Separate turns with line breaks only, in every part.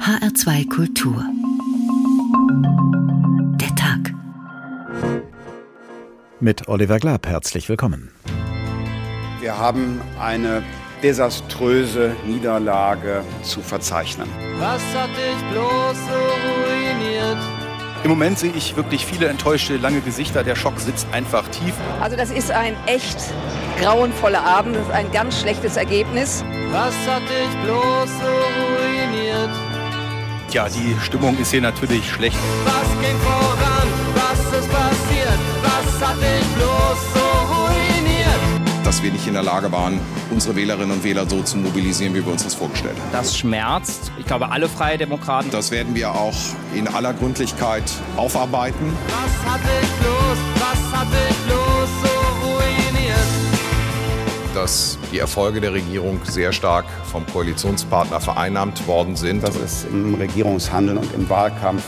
HR2 Kultur. Der Tag.
Mit Oliver Glab herzlich willkommen.
Wir haben eine desaströse Niederlage zu verzeichnen.
Was hat dich bloß so ruiniert?
Im Moment sehe ich wirklich viele enttäuschte, lange Gesichter. Der Schock sitzt einfach tief.
Also das ist ein echt grauenvoller Abend. Das ist ein ganz schlechtes Ergebnis.
Was hat dich bloß so ruiniert?
Ja, die Stimmung ist hier natürlich schlecht.
Was ging voran? Was ist passiert? Was hat dich bloß so ruiniert?
dass wir nicht in der Lage waren, unsere Wählerinnen und Wähler so zu mobilisieren, wie wir uns das vorgestellt haben.
Das schmerzt. Ich glaube, alle Freie Demokraten.
Das werden wir auch in aller Gründlichkeit aufarbeiten.
Was hat dich bloß? Was hat dich bloß
dass die Erfolge der Regierung sehr stark vom Koalitionspartner vereinnahmt worden sind.
Dass es im Regierungshandeln und im Wahlkampf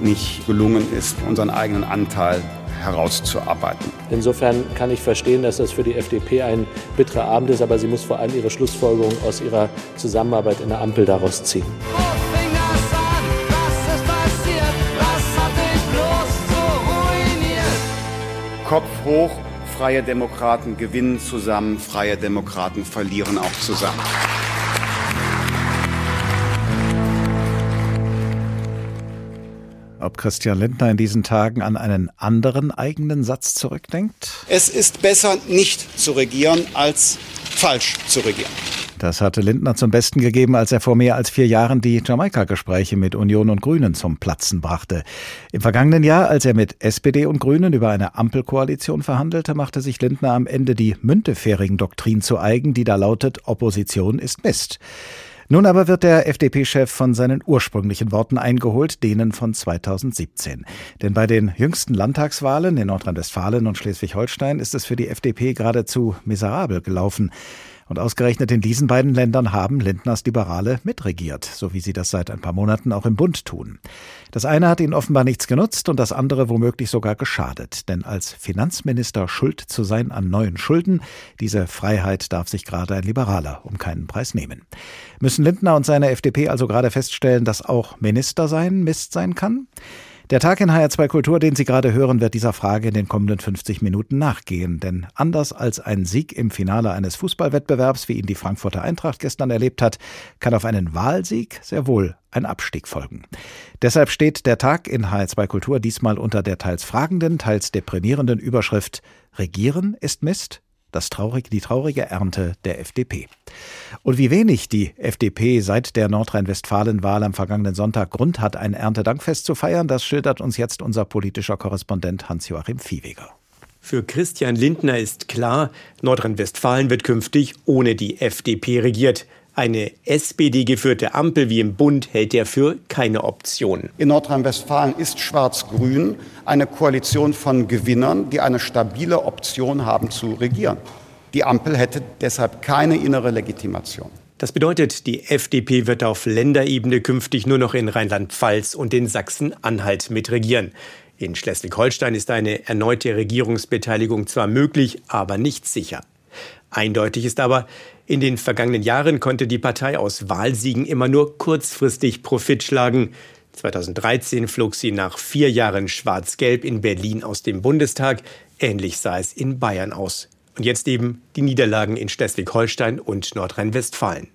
nicht gelungen ist, unseren eigenen Anteil herauszuarbeiten.
Insofern kann ich verstehen, dass das für die FDP ein bitterer Abend ist, aber sie muss vor allem ihre Schlussfolgerung aus ihrer Zusammenarbeit in der Ampel daraus ziehen.
Wo fing das an? Was ist passiert? Was hat dich bloß so ruiniert?
Kopf hoch, freie Demokraten gewinnen zusammen, freie Demokraten verlieren auch zusammen.
Ob Christian Lindner in diesen Tagen an einen anderen eigenen Satz zurückdenkt?
Es ist besser, nicht zu regieren, als falsch zu regieren.
Das hatte Lindner zum Besten gegeben, als er vor mehr als vier Jahren die Jamaika-Gespräche mit Union und Grünen zum Platzen brachte. Im vergangenen Jahr, als er mit SPD und Grünen über eine Ampelkoalition verhandelte, machte sich Lindner am Ende die Müntefering-Doktrin zu eigen, die da lautet, Opposition ist Mist. Nun aber wird der FDP-Chef von seinen ursprünglichen Worten eingeholt, denen von 2017. Denn bei den jüngsten Landtagswahlen in Nordrhein-Westfalen und Schleswig-Holstein ist es für die FDP geradezu miserabel gelaufen. Und ausgerechnet in diesen beiden Ländern haben Lindners Liberale mitregiert, so wie sie das seit ein paar Monaten auch im Bund tun. Das eine hat ihnen offenbar nichts genutzt und das andere womöglich sogar geschadet. Denn als Finanzminister schuld zu sein an neuen Schulden, diese Freiheit darf sich gerade ein Liberaler um keinen Preis nehmen. Müssen Lindner und seine FDP also gerade feststellen, dass auch Minister sein Mist sein kann? Der Tag in HR2 Kultur, den Sie gerade hören, wird dieser Frage in den kommenden 50 Minuten nachgehen. Denn anders als ein Sieg im Finale eines Fußballwettbewerbs, wie ihn die Frankfurter Eintracht gestern erlebt hat, kann auf einen Wahlsieg sehr wohl ein Abstieg folgen. Deshalb steht der Tag in HR2 Kultur diesmal unter der teils fragenden, teils deprimierenden Überschrift Regieren ist Mist? Das traurig, die traurige Ernte der FDP. Und wie wenig die FDP seit der Nordrhein-Westfalen-Wahl am vergangenen Sonntag Grund hat, ein Erntedankfest zu feiern, das schildert uns jetzt unser politischer Korrespondent Hans-Joachim Viehweger.
Für Christian Lindner ist klar, Nordrhein-Westfalen wird künftig ohne die FDP regiert. Eine SPD-geführte Ampel wie im Bund hält er für keine Option.
In Nordrhein-Westfalen ist Schwarz-Grün eine Koalition von Gewinnern, die eine stabile Option haben zu regieren. Die Ampel hätte deshalb keine innere Legitimation.
Das bedeutet, die FDP wird auf Länderebene künftig nur noch in Rheinland-Pfalz und in Sachsen-Anhalt mitregieren. In Schleswig-Holstein ist eine erneute Regierungsbeteiligung zwar möglich, aber nicht sicher. Eindeutig ist aber, in den vergangenen Jahren konnte die Partei aus Wahlsiegen immer nur kurzfristig Profit schlagen. 2013 flog sie nach vier Jahren Schwarz-Gelb in Berlin aus dem Bundestag. Ähnlich sah es in Bayern aus. Und jetzt eben die Niederlagen in Schleswig-Holstein und Nordrhein-Westfalen.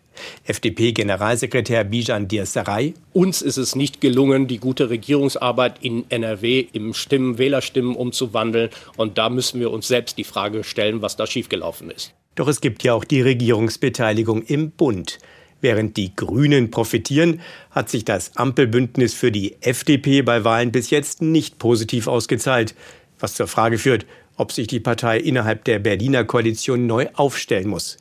FDP-Generalsekretär Bijan Dirsaray.
Uns ist es nicht gelungen, die gute Regierungsarbeit in NRW im Stimmen, Wählerstimmen umzuwandeln. Und da müssen wir uns selbst die Frage stellen, was da schiefgelaufen ist.
Doch es gibt ja auch die Regierungsbeteiligung im Bund. Während die Grünen profitieren, hat sich das Ampelbündnis für die FDP bei Wahlen bis jetzt nicht positiv ausgezahlt. Was zur Frage führt, ob sich die Partei innerhalb der Berliner Koalition neu aufstellen muss.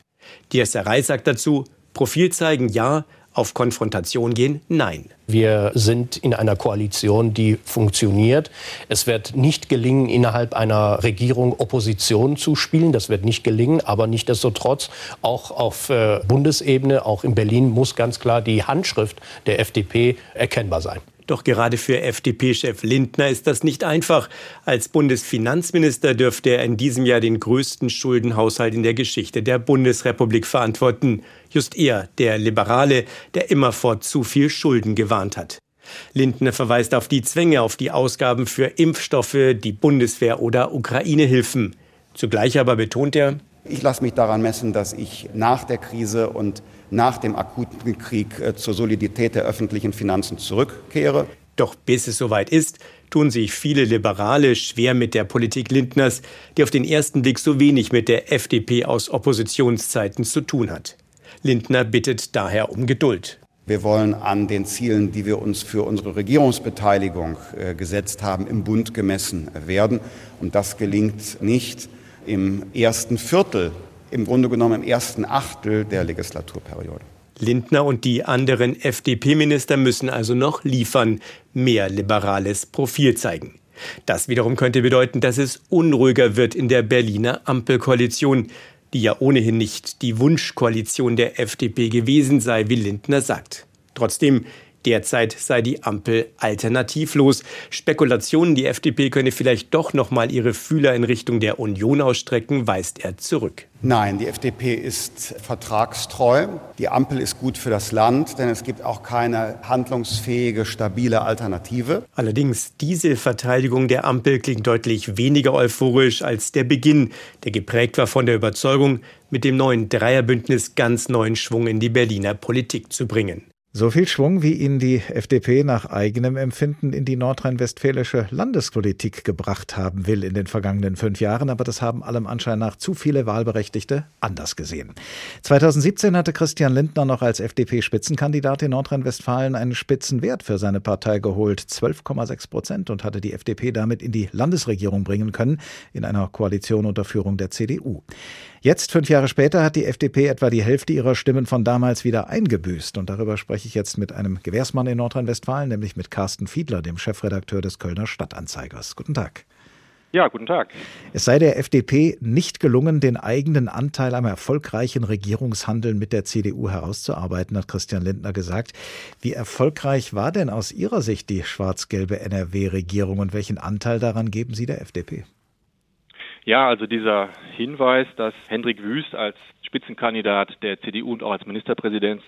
Diersserei sagt dazu, Profil zeigen ja, auf Konfrontation gehen? Nein.
Wir sind in einer Koalition, die funktioniert. Es wird nicht gelingen, innerhalb einer Regierung Opposition zu spielen. Das wird nicht gelingen. Aber nichtdestotrotz, auch auf äh, Bundesebene, auch in Berlin, muss ganz klar die Handschrift der FDP erkennbar sein.
Doch gerade für FDP-Chef Lindner ist das nicht einfach. Als Bundesfinanzminister dürfte er in diesem Jahr den größten Schuldenhaushalt in der Geschichte der Bundesrepublik verantworten. Just er, der Liberale, der immer vor zu viel Schulden gewarnt hat. Lindner verweist auf die Zwänge, auf die Ausgaben für Impfstoffe, die Bundeswehr oder Ukraine-Hilfen. Zugleich aber betont er,
ich lasse mich daran messen, dass ich nach der Krise und nach dem akuten Krieg äh, zur Solidität der öffentlichen Finanzen zurückkehre.
Doch bis es soweit ist, tun sich viele Liberale schwer mit der Politik Lindners, die auf den ersten Blick so wenig mit der FDP aus Oppositionszeiten zu tun hat. Lindner bittet daher um Geduld.
Wir wollen an den Zielen, die wir uns für unsere Regierungsbeteiligung äh, gesetzt haben, im Bund gemessen werden. Und das gelingt nicht im ersten Viertel, im Grunde genommen im ersten Achtel der Legislaturperiode.
Lindner und die anderen FDP-Minister müssen also noch liefern, mehr liberales Profil zeigen. Das wiederum könnte bedeuten, dass es unruhiger wird in der Berliner Ampelkoalition, die ja ohnehin nicht die Wunschkoalition der FDP gewesen sei, wie Lindner sagt. Trotzdem, Derzeit sei die Ampel alternativlos. Spekulationen, die FDP könne vielleicht doch noch mal ihre Fühler in Richtung der Union ausstrecken, weist er zurück.
Nein, die FDP ist vertragstreu. Die Ampel ist gut für das Land, denn es gibt auch keine handlungsfähige, stabile Alternative.
Allerdings, diese Verteidigung der Ampel klingt deutlich weniger euphorisch als der Beginn, der geprägt war von der Überzeugung, mit dem neuen Dreierbündnis ganz neuen Schwung in die Berliner Politik zu bringen.
So viel Schwung, wie ihn die FDP nach eigenem Empfinden in die nordrhein-westfälische Landespolitik gebracht haben will in den vergangenen fünf Jahren, aber das haben allem Anschein nach zu viele Wahlberechtigte anders gesehen. 2017 hatte Christian Lindner noch als FDP-Spitzenkandidat in Nordrhein-Westfalen einen Spitzenwert für seine Partei geholt, 12,6 Prozent, und hatte die FDP damit in die Landesregierung bringen können, in einer Koalition unter Führung der CDU. Jetzt, fünf Jahre später, hat die FDP etwa die Hälfte ihrer Stimmen von damals wieder eingebüßt. Und darüber spreche ich jetzt mit einem Gewährsmann in Nordrhein-Westfalen, nämlich mit Carsten Fiedler, dem Chefredakteur des Kölner Stadtanzeigers. Guten Tag.
Ja, guten Tag.
Es sei der FDP nicht gelungen, den eigenen Anteil am erfolgreichen Regierungshandeln mit der CDU herauszuarbeiten, hat Christian Lindner gesagt. Wie erfolgreich war denn aus Ihrer Sicht die schwarz-gelbe NRW-Regierung und welchen Anteil daran geben Sie der FDP?
Ja, also dieser Hinweis, dass Hendrik Wüst als Spitzenkandidat der CDU und auch als Ministerpräsident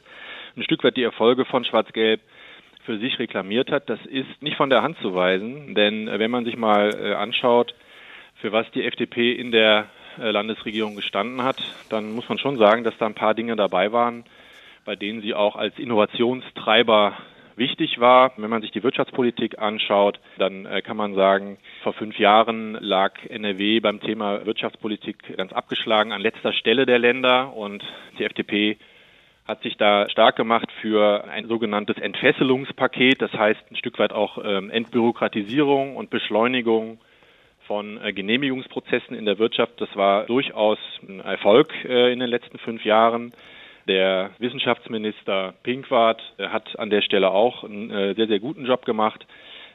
ein Stück weit die Erfolge von Schwarz-Gelb für sich reklamiert hat, das ist nicht von der Hand zu weisen. Denn äh, wenn man sich mal äh, anschaut, für was die FDP in der äh, Landesregierung gestanden hat, dann muss man schon sagen, dass da ein paar Dinge dabei waren, bei denen sie auch als Innovationstreiber wichtig war. Wenn man sich die Wirtschaftspolitik anschaut, dann äh, kann man sagen, vor fünf Jahren lag NRW beim Thema Wirtschaftspolitik ganz abgeschlagen an letzter Stelle der Länder und die FDP hat sich da stark gemacht für ein sogenanntes Entfesselungspaket, das heißt ein Stück weit auch ähm, Entbürokratisierung und Beschleunigung von äh, Genehmigungsprozessen in der Wirtschaft. Das war durchaus ein Erfolg äh, in den letzten fünf Jahren. Der Wissenschaftsminister Pinkwart äh, hat an der Stelle auch einen äh, sehr, sehr guten Job gemacht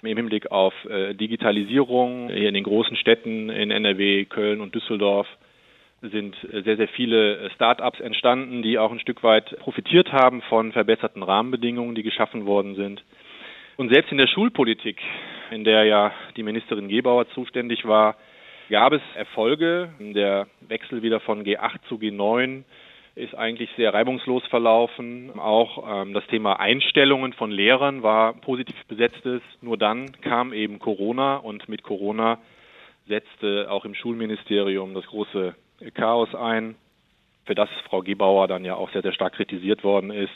im Hinblick auf äh, Digitalisierung. Hier in den großen Städten in NRW, Köln und Düsseldorf sind sehr, sehr viele Start-ups entstanden, die auch ein Stück weit profitiert haben von verbesserten Rahmenbedingungen, die geschaffen worden sind. Und selbst in der Schulpolitik, in der ja die Ministerin Gebauer zuständig war, gab es Erfolge. Der Wechsel wieder von G8 zu G9 ist eigentlich sehr reibungslos verlaufen. Auch ähm, das Thema Einstellungen von Lehrern war positiv besetztes. Nur dann kam eben Corona und mit Corona setzte auch im Schulministerium das große Chaos ein, für das Frau Gebauer dann ja auch sehr, sehr stark kritisiert worden ist.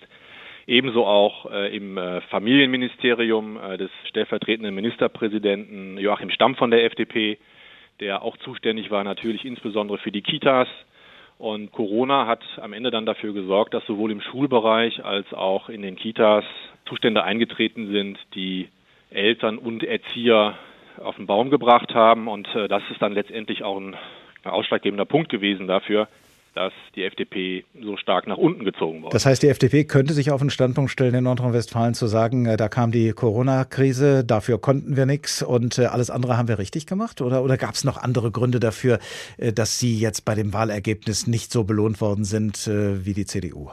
Ebenso auch äh, im äh, Familienministerium äh, des stellvertretenden Ministerpräsidenten Joachim Stamm von der FDP, der auch zuständig war natürlich insbesondere für die Kitas und Corona hat am Ende dann dafür gesorgt, dass sowohl im Schulbereich als auch in den Kitas Zustände eingetreten sind, die Eltern und Erzieher auf den Baum gebracht haben. Und äh, das ist dann letztendlich auch ein ausschlaggebender Punkt gewesen dafür, dass die FDP so stark nach unten gezogen wurde.
Das heißt, die FDP könnte sich auf den Standpunkt stellen, in Nordrhein-Westfalen zu sagen, äh, da kam die Corona-Krise, dafür konnten wir nichts und äh, alles andere haben wir richtig gemacht? Oder, oder gab es noch andere Gründe dafür, äh, dass Sie jetzt bei dem Wahlergebnis nicht so belohnt worden sind wie die CDU?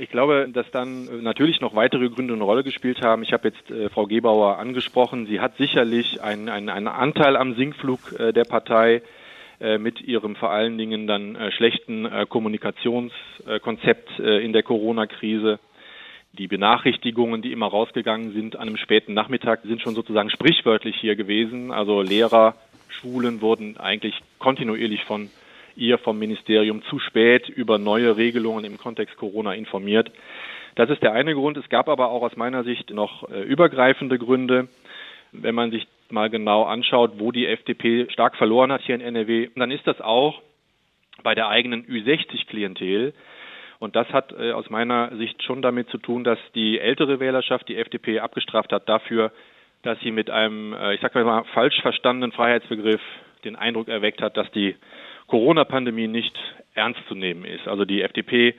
Ich glaube, dass dann natürlich noch weitere Gründe eine Rolle gespielt haben. Ich habe jetzt äh, Frau Gebauer angesprochen. Sie hat sicherlich einen, einen, einen Anteil am Sinkflug äh, der Partei mit ihrem vor allen Dingen dann äh, schlechten äh, Kommunikationskonzept in der Corona-Krise. Die Benachrichtigungen, die immer rausgegangen sind an einem späten Nachmittag, sind schon sozusagen sprichwörtlich hier gewesen. Also Lehrer, Schulen wurden eigentlich kontinuierlich von ihr vom Ministerium zu spät über neue Regelungen im Kontext Corona informiert. Das ist der eine Grund. Es gab aber auch aus meiner Sicht noch äh, übergreifende Gründe. Wenn man sich mal genau anschaut, wo die FDP stark verloren hat hier in NRW, dann ist das auch bei der eigenen Ü60-Klientel. Und das hat äh, aus meiner Sicht schon damit zu tun, dass die ältere Wählerschaft die FDP abgestraft hat dafür, dass sie mit einem, äh, ich sag mal, falsch verstandenen Freiheitsbegriff den Eindruck erweckt hat, dass die Corona-Pandemie nicht ernst zu nehmen ist. Also die FDP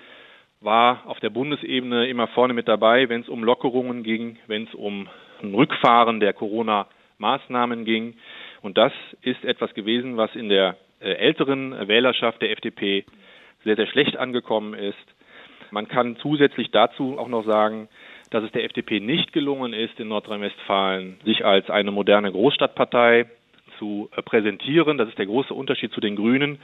war auf der Bundesebene immer vorne mit dabei, wenn es um Lockerungen ging, wenn es um ein Rückfahren der Corona-Maßnahmen ging. Und das ist etwas gewesen, was in der äh, älteren Wählerschaft der FDP sehr, sehr schlecht angekommen ist. Man kann zusätzlich dazu auch noch sagen, dass es der FDP nicht gelungen ist, in Nordrhein-Westfalen sich als eine moderne Großstadtpartei zu äh, präsentieren. Das ist der große Unterschied zu den Grünen.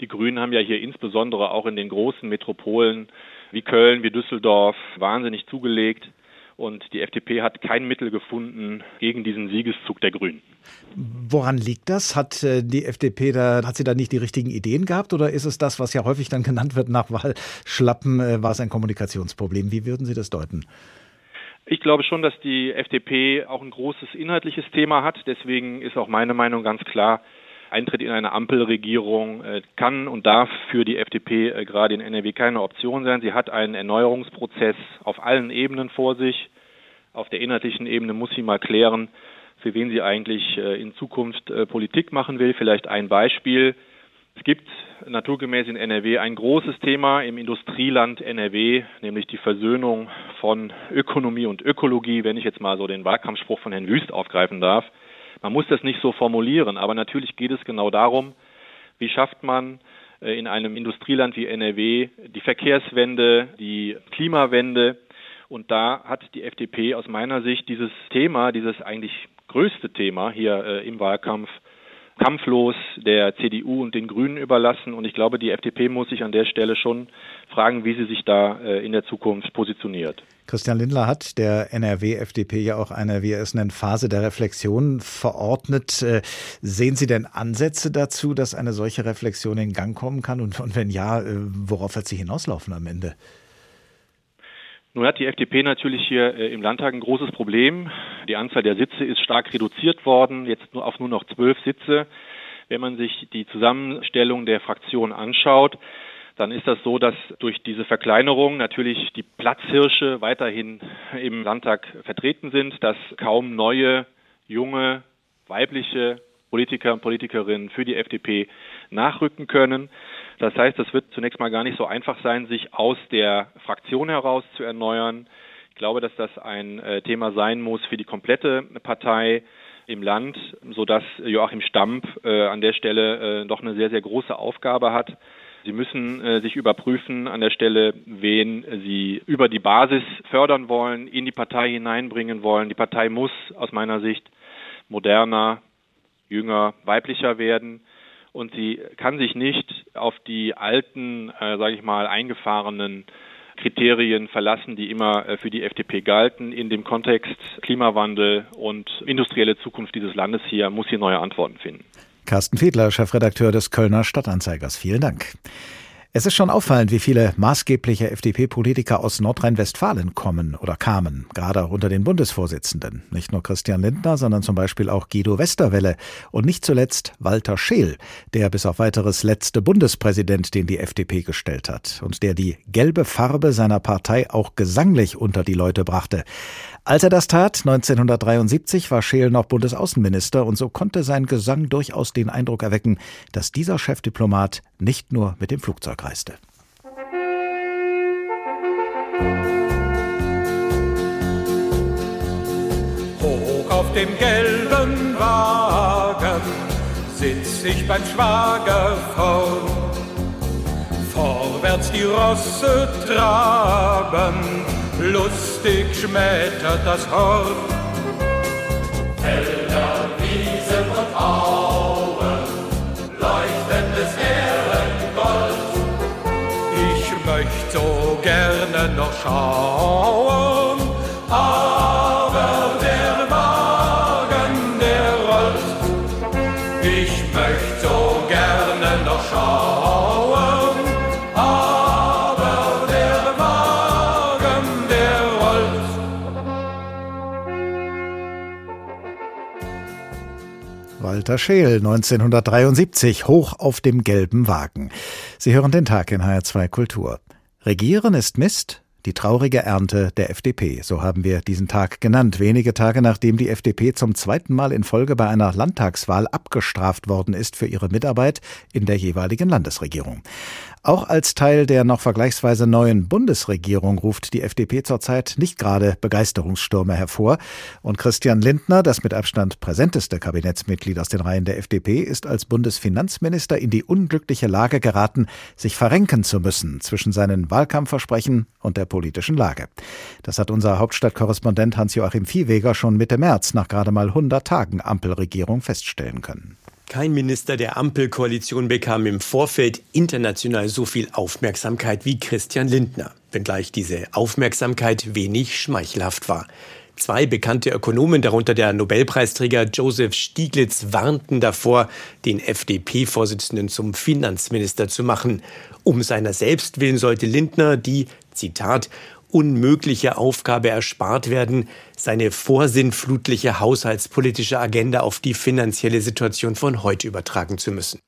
Die Grünen haben ja hier insbesondere auch in den großen Metropolen wie Köln, wie Düsseldorf wahnsinnig zugelegt. Und die FDP hat kein Mittel gefunden gegen diesen Siegeszug der Grünen.
Woran liegt das? Hat äh, die FDP da, hat sie da nicht die richtigen Ideen gehabt oder ist es das, was ja häufig dann genannt wird nach Wahlschlappen, äh, war es ein Kommunikationsproblem? Wie würden Sie das deuten?
Ich glaube schon, dass die FDP auch ein großes inhaltliches Thema hat. Deswegen ist auch meine Meinung ganz klar, Eintritt in eine Ampelregierung äh, kann und darf für die FDP äh, gerade in NRW keine Option sein. Sie hat einen Erneuerungsprozess auf allen Ebenen vor sich. Auf der inhaltlichen Ebene muss sie mal klären, für wen sie eigentlich äh, in Zukunft Politik machen will. Vielleicht ein Beispiel. Es gibt naturgemäß in NRW ein großes Thema im Industrieland NRW, nämlich die Versöhnung von Ökonomie und Ökologie, wenn ich jetzt mal so den Wahlkampfspruch von Herrn Wüst aufgreifen darf. Man muss das nicht so formulieren, aber natürlich geht es genau darum, wie schafft man äh, in einem Industrieland wie NRW die Verkehrswende, die Klimawende. Und da hat die FDP aus meiner Sicht dieses Thema, dieses eigentlich größte Thema hier äh, im Wahlkampf kampflos der CDU und den Grünen überlassen. Und ich glaube, die FDP muss sich an der Stelle schon fragen, wie sie sich da äh, in der Zukunft positioniert.
Christian Lindler hat der NRW-FDP ja auch eine, wie er es nennt, Phase der Reflexion verordnet. Äh, sehen Sie denn Ansätze dazu, dass eine solche Reflexion in Gang kommen kann? Und, wenn ja, äh, worauf wird sie hinauslaufen am Ende?
Nun hat die FDP natürlich hier äh, im Landtag ein großes Problem. Die Anzahl der Sitze ist stark reduziert worden, jetzt nur auf nur noch zwölf Sitze. Wenn man sich die Zusammenstellung der Fraktion anschaut, dann ist das so, dass durch diese Verkleinerung natürlich die Platzhirsche weiterhin im Landtag vertreten sind, dass kaum neue, junge, weibliche Politiker und Politikerinnen für die FDP nachrücken können. Das heißt, es wird zunächst mal gar nicht so einfach sein, sich aus der Fraktion heraus zu erneuern. Ich glaube, dass das ein äh, Thema sein muss für die komplette Partei im Land, sodass Joachim Stamp äh, an der Stelle äh, doch eine sehr, sehr große Aufgabe hat. Sie müssen sich überprüfen an der Stelle, wen Sie über die Basis fördern wollen, in die Partei hineinbringen wollen. Die Partei muss aus meiner Sicht moderner, jünger, weiblicher werden und sie kann sich nicht auf die alten, äh, sage ich mal, eingefahrenen Kriterien verlassen, die immer äh, für die FDP galten. In dem Kontext Klimawandel und industrielle Zukunft dieses Landes hier muss sie neue Antworten finden.
Carsten Fiedler, Chefredakteur des Kölner Stadtanzeigers. Vielen Dank. Es ist schon auffallend, wie viele maßgebliche FDP-Politiker aus Nordrhein-Westfalen kommen oder kamen, gerade auch unter den Bundesvorsitzenden. Nicht nur Christian Lindner, sondern zum Beispiel auch Guido Westerwelle und nicht zuletzt Walter Scheel, der bis auf weiteres letzte Bundespräsident, den die FDP gestellt hat und der die gelbe Farbe seiner Partei auch gesanglich unter die Leute brachte. Als er das tat, 1973, war Scheel noch Bundesaußenminister und so konnte sein Gesang durchaus den Eindruck erwecken, dass dieser Chefdiplomat nicht nur mit dem Flugzeug reiste.
Hoch auf dem gelben Wagen sitz ich beim Schwager vor. Vor vorwärts die Rosse traben, lustig schmettert das Horn. Felder, Wiesen und Auen, schauen, aber der Wagen, der rollt. Ich möchte so gerne noch schauen, aber der Wagen, der rollt.
Walter Scheel, 1973, hoch auf dem gelben Wagen. Sie hören den Tag in HR2 Kultur. Regieren ist Mist, die traurige Ernte der FDP, so haben wir diesen Tag genannt, wenige Tage nachdem die FDP zum zweiten Mal in Folge bei einer Landtagswahl abgestraft worden ist für ihre Mitarbeit in der jeweiligen Landesregierung. Auch als Teil der noch vergleichsweise neuen Bundesregierung ruft die FDP zurzeit nicht gerade Begeisterungsstürme hervor. Und Christian Lindner, das mit Abstand präsenteste Kabinettsmitglied aus den Reihen der FDP, ist als Bundesfinanzminister in die unglückliche Lage geraten, sich verrenken zu müssen zwischen seinen Wahlkampfversprechen und der politischen Lage. Das hat unser Hauptstadtkorrespondent Hans-Joachim Viehweger schon Mitte März nach gerade mal 100 Tagen Ampelregierung feststellen können.
Kein Minister der Ampelkoalition bekam im Vorfeld international so viel Aufmerksamkeit wie Christian Lindner, wenngleich diese Aufmerksamkeit wenig schmeichelhaft war. Zwei bekannte Ökonomen, darunter der Nobelpreisträger Joseph Stieglitz, warnten davor, den FDP-Vorsitzenden zum Finanzminister zu machen. Um seiner selbst willen sollte Lindner die, Zitat, unmögliche Aufgabe erspart werden, seine vorsinnflutliche haushaltspolitische Agenda auf die finanzielle Situation von heute übertragen zu müssen.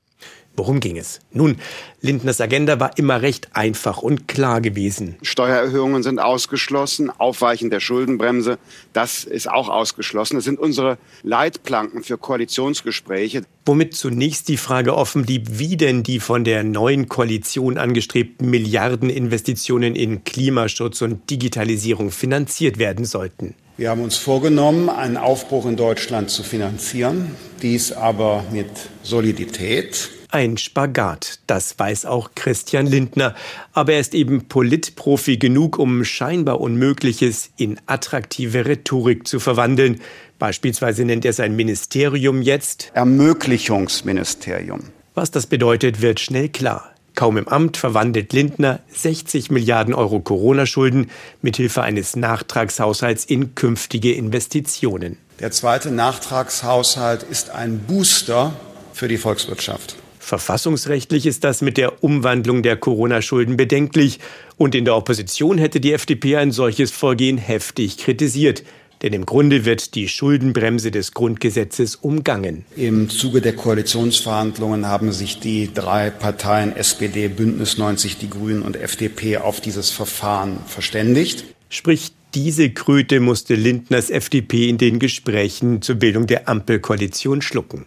Worum ging es? Nun, Lindners Agenda war immer recht einfach und klar gewesen.
Steuererhöhungen sind ausgeschlossen, Aufweichen der Schuldenbremse, das ist auch ausgeschlossen. Das sind unsere Leitplanken für Koalitionsgespräche.
Womit zunächst die Frage offen blieb, wie denn die von der neuen Koalition angestrebten Milliardeninvestitionen in Klimaschutz und Digitalisierung finanziert werden sollten.
Wir haben uns vorgenommen, einen Aufbruch in Deutschland zu finanzieren, dies aber mit Solidität.
Ein Spagat, das weiß auch Christian Lindner. Aber er ist eben Politprofi genug, um scheinbar Unmögliches in attraktive Rhetorik zu verwandeln. Beispielsweise nennt er sein Ministerium jetzt
Ermöglichungsministerium.
Was das bedeutet, wird schnell klar. Kaum im Amt verwandelt Lindner 60 Milliarden Euro Corona-Schulden mithilfe eines Nachtragshaushalts in künftige Investitionen.
Der zweite Nachtragshaushalt ist ein Booster für die Volkswirtschaft.
Verfassungsrechtlich ist das mit der Umwandlung der Corona-Schulden bedenklich. Und in der Opposition hätte die FDP ein solches Vorgehen heftig kritisiert. Denn im Grunde wird die Schuldenbremse des Grundgesetzes umgangen.
Im Zuge der Koalitionsverhandlungen haben sich die drei Parteien SPD, Bündnis 90, die Grünen und FDP auf dieses Verfahren verständigt.
Sprich, diese Kröte musste Lindners FDP in den Gesprächen zur Bildung der Ampelkoalition schlucken.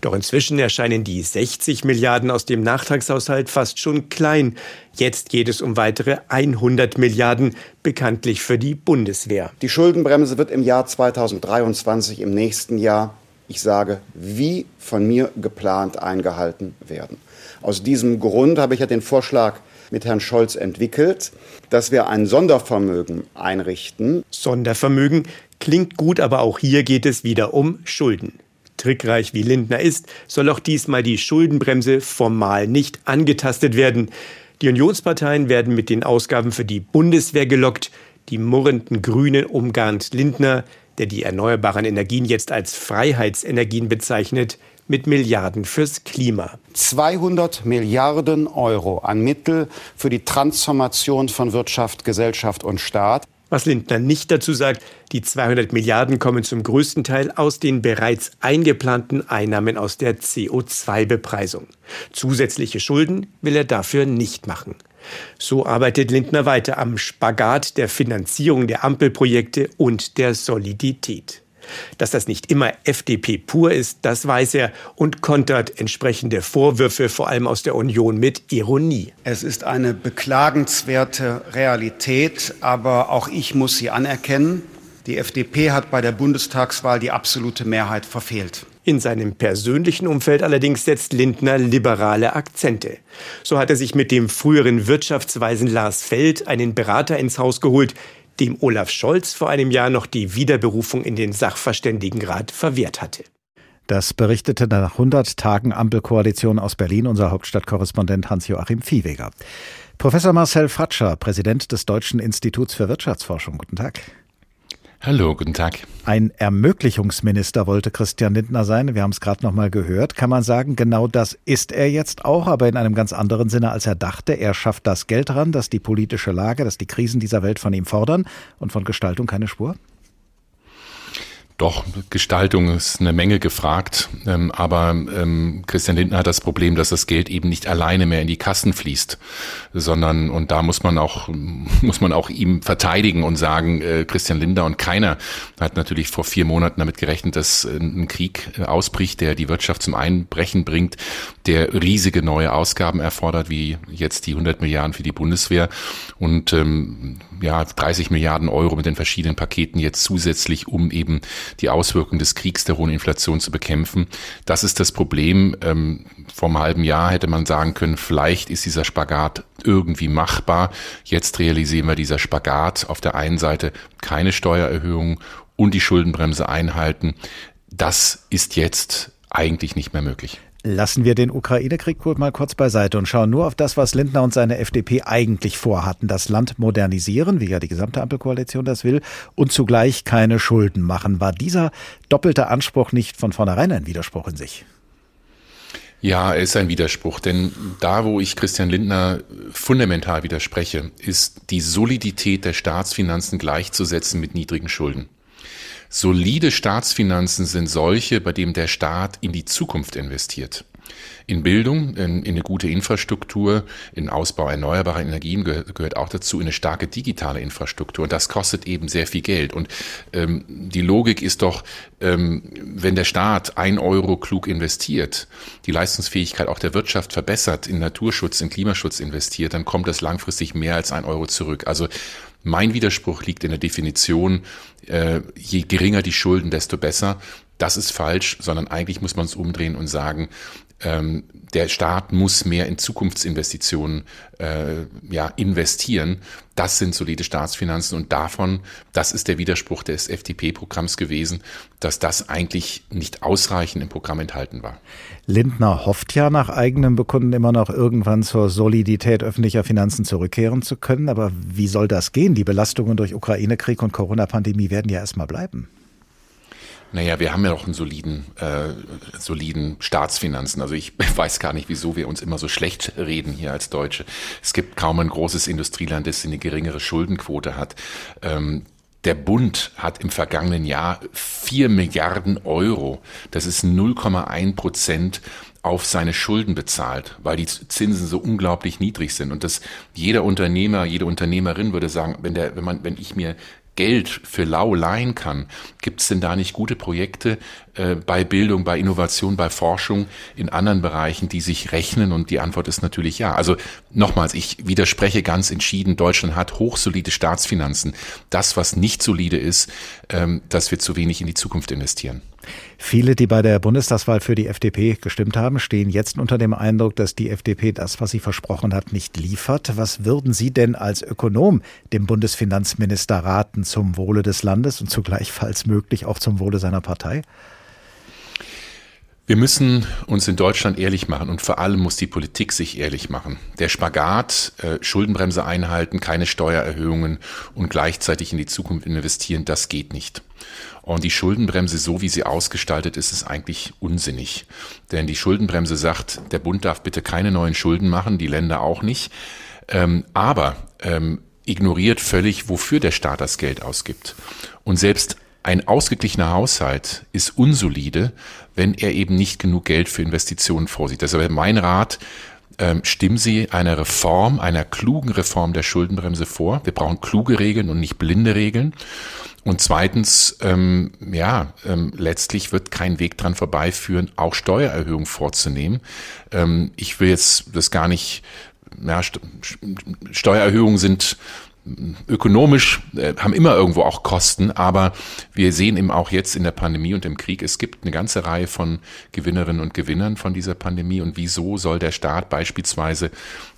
Doch inzwischen erscheinen die 60 Milliarden aus dem Nachtragshaushalt fast schon klein. Jetzt geht es um weitere 100 Milliarden, bekanntlich für die Bundeswehr.
Die Schuldenbremse wird im Jahr 2023, im nächsten Jahr, ich sage, wie von mir geplant eingehalten werden. Aus diesem Grund habe ich ja den Vorschlag mit Herrn Scholz entwickelt, dass wir ein Sondervermögen einrichten.
Sondervermögen klingt gut, aber auch hier geht es wieder um Schulden. Trickreich wie Lindner ist, soll auch diesmal die Schuldenbremse formal nicht angetastet werden. Die Unionsparteien werden mit den Ausgaben für die Bundeswehr gelockt. Die murrenden Grünen umgarnt Lindner, der die erneuerbaren Energien jetzt als Freiheitsenergien bezeichnet, mit Milliarden fürs Klima.
200 Milliarden Euro an Mittel für die Transformation von Wirtschaft, Gesellschaft und Staat.
Was Lindner nicht dazu sagt, die 200 Milliarden kommen zum größten Teil aus den bereits eingeplanten Einnahmen aus der CO2-Bepreisung. Zusätzliche Schulden will er dafür nicht machen. So arbeitet Lindner weiter am Spagat der Finanzierung der Ampelprojekte und der Solidität. Dass das nicht immer FDP pur ist, das weiß er und kontert entsprechende Vorwürfe vor allem aus der Union mit Ironie.
Es ist eine beklagenswerte Realität, aber auch ich muss sie anerkennen. Die FDP hat bei der Bundestagswahl die absolute Mehrheit verfehlt.
In seinem persönlichen Umfeld allerdings setzt Lindner liberale Akzente. So hat er sich mit dem früheren Wirtschaftsweisen Lars Feld einen Berater ins Haus geholt, dem Olaf Scholz vor einem Jahr noch die Wiederberufung in den Sachverständigenrat verwehrt hatte.
Das berichtete nach 100 Tagen Ampelkoalition aus Berlin unser Hauptstadtkorrespondent Hans-Joachim Viehweger. Professor Marcel Fratscher, Präsident des Deutschen Instituts für Wirtschaftsforschung. Guten Tag.
Hallo, guten Tag.
Ein Ermöglichungsminister wollte Christian Lindner sein. Wir haben es gerade noch mal gehört. Kann man sagen, genau das ist er jetzt auch, aber in einem ganz anderen Sinne, als er dachte. Er schafft das Geld ran, dass die politische Lage, dass die Krisen dieser Welt von ihm fordern und von Gestaltung keine Spur?
Doch, Gestaltung ist eine Menge gefragt, ähm, aber ähm, Christian Lindner hat das Problem, dass das Geld eben nicht alleine mehr in die Kassen fließt, sondern und da muss man auch muss man auch ihm verteidigen und sagen, äh, Christian Lindner und keiner hat natürlich vor vier Monaten damit gerechnet, dass äh, ein Krieg äh, ausbricht, der die Wirtschaft zum Einbrechen bringt, der riesige neue Ausgaben erfordert, wie jetzt die 100 Milliarden für die Bundeswehr. Und ähm, ja 30 Milliarden Euro mit den verschiedenen Paketen jetzt zusätzlich, um eben die Auswirkungen des Kriegs der hohen Inflation zu bekämpfen. Das ist das Problem. Ähm, vor einem halben Jahr hätte man sagen können, vielleicht ist dieser Spagat irgendwie machbar. Jetzt realisieren wir dieser Spagat auf der einen Seite keine Steuererhöhung und die Schuldenbremse einhalten. Das ist jetzt eigentlich nicht mehr möglich.
Lassen wir den Ukraine-Krieg mal kurz beiseite und schauen nur auf das, was Lindner und seine FDP eigentlich vorhatten. Das Land modernisieren, wie ja die gesamte Ampelkoalition das will, und zugleich keine Schulden machen. War dieser doppelte Anspruch nicht von vornherein ein Widerspruch in sich?
Ja, er ist ein Widerspruch, denn da, wo ich Christian Lindner fundamental widerspreche, ist die Solidität der Staatsfinanzen gleichzusetzen mit niedrigen Schulden. Solide Staatsfinanzen sind solche, bei denen der Staat in die Zukunft investiert. In Bildung, in, in eine gute Infrastruktur, in Ausbau erneuerbarer Energien gehört, gehört auch dazu eine starke digitale Infrastruktur. Und das kostet eben sehr viel Geld. Und ähm, die Logik ist doch, ähm, wenn der Staat ein Euro klug investiert, die Leistungsfähigkeit auch der Wirtschaft verbessert, in Naturschutz, in Klimaschutz investiert, dann kommt das langfristig mehr als ein Euro zurück. Also mein Widerspruch liegt in der Definition, äh, je geringer die Schulden, desto besser. Das ist falsch, sondern eigentlich muss man es umdrehen und sagen, ähm, der Staat muss mehr in Zukunftsinvestitionen äh, ja, investieren. Das sind solide Staatsfinanzen und davon, das ist der Widerspruch des FDP-Programms gewesen, dass das eigentlich nicht ausreichend im Programm enthalten war.
Lindner hofft ja nach eigenem Bekunden immer noch irgendwann zur Solidität öffentlicher Finanzen zurückkehren zu können. Aber wie soll das gehen? Die Belastungen durch Ukraine-Krieg und Corona-Pandemie werden ja erstmal bleiben.
Naja, wir haben ja auch einen soliden, äh, soliden Staatsfinanzen. Also ich weiß gar nicht, wieso wir uns immer so schlecht reden hier als Deutsche. Es gibt kaum ein großes Industrieland, das eine geringere Schuldenquote hat. Ähm, der Bund hat im vergangenen Jahr vier Milliarden Euro, das ist 0,1 Prozent auf seine Schulden bezahlt, weil die Zinsen so unglaublich niedrig sind. Und das jeder Unternehmer, jede Unternehmerin würde sagen, wenn der, wenn man, wenn ich mir Geld für lau leihen kann, gibt es denn da nicht gute Projekte äh, bei Bildung, bei Innovation, bei Forschung in anderen Bereichen, die sich rechnen? Und die Antwort ist natürlich ja. Also nochmals, ich widerspreche ganz entschieden, Deutschland hat hochsolide Staatsfinanzen. Das, was nicht solide ist, ähm, dass wir zu wenig in die Zukunft investieren.
Viele, die bei der Bundestagswahl für die FDP gestimmt haben, stehen jetzt unter dem Eindruck, dass die FDP das, was sie versprochen hat, nicht liefert. Was würden Sie denn als Ökonom dem Bundesfinanzminister raten zum Wohle des Landes und zugleich, falls möglich, auch zum Wohle seiner Partei?
Wir müssen uns in Deutschland ehrlich machen und vor allem muss die Politik sich ehrlich machen. Der Spagat, äh, Schuldenbremse einhalten, keine Steuererhöhungen und gleichzeitig in die Zukunft investieren, das geht nicht. Und die Schuldenbremse, so wie sie ausgestaltet ist, ist eigentlich unsinnig. Denn die Schuldenbremse sagt, der Bund darf bitte keine neuen Schulden machen, die Länder auch nicht. Ähm, aber ähm, ignoriert völlig, wofür der Staat das Geld ausgibt. Und selbst ein ausgeglichener Haushalt ist unsolide, wenn er eben nicht genug Geld für Investitionen vorsieht. Deshalb mein Rat, ähm, stimmen Sie einer Reform, einer klugen Reform der Schuldenbremse vor. Wir brauchen kluge Regeln und nicht blinde Regeln. Und zweitens, ähm, ja, ähm, letztlich wird kein Weg dran vorbeiführen, auch Steuererhöhungen vorzunehmen. Ähm, ich will jetzt das gar nicht, ja, Steuererhöhungen sind ökonomisch äh, haben immer irgendwo auch Kosten, aber wir sehen eben auch jetzt in der Pandemie und im Krieg, es gibt eine ganze Reihe von Gewinnerinnen und Gewinnern von dieser Pandemie und wieso soll der Staat beispielsweise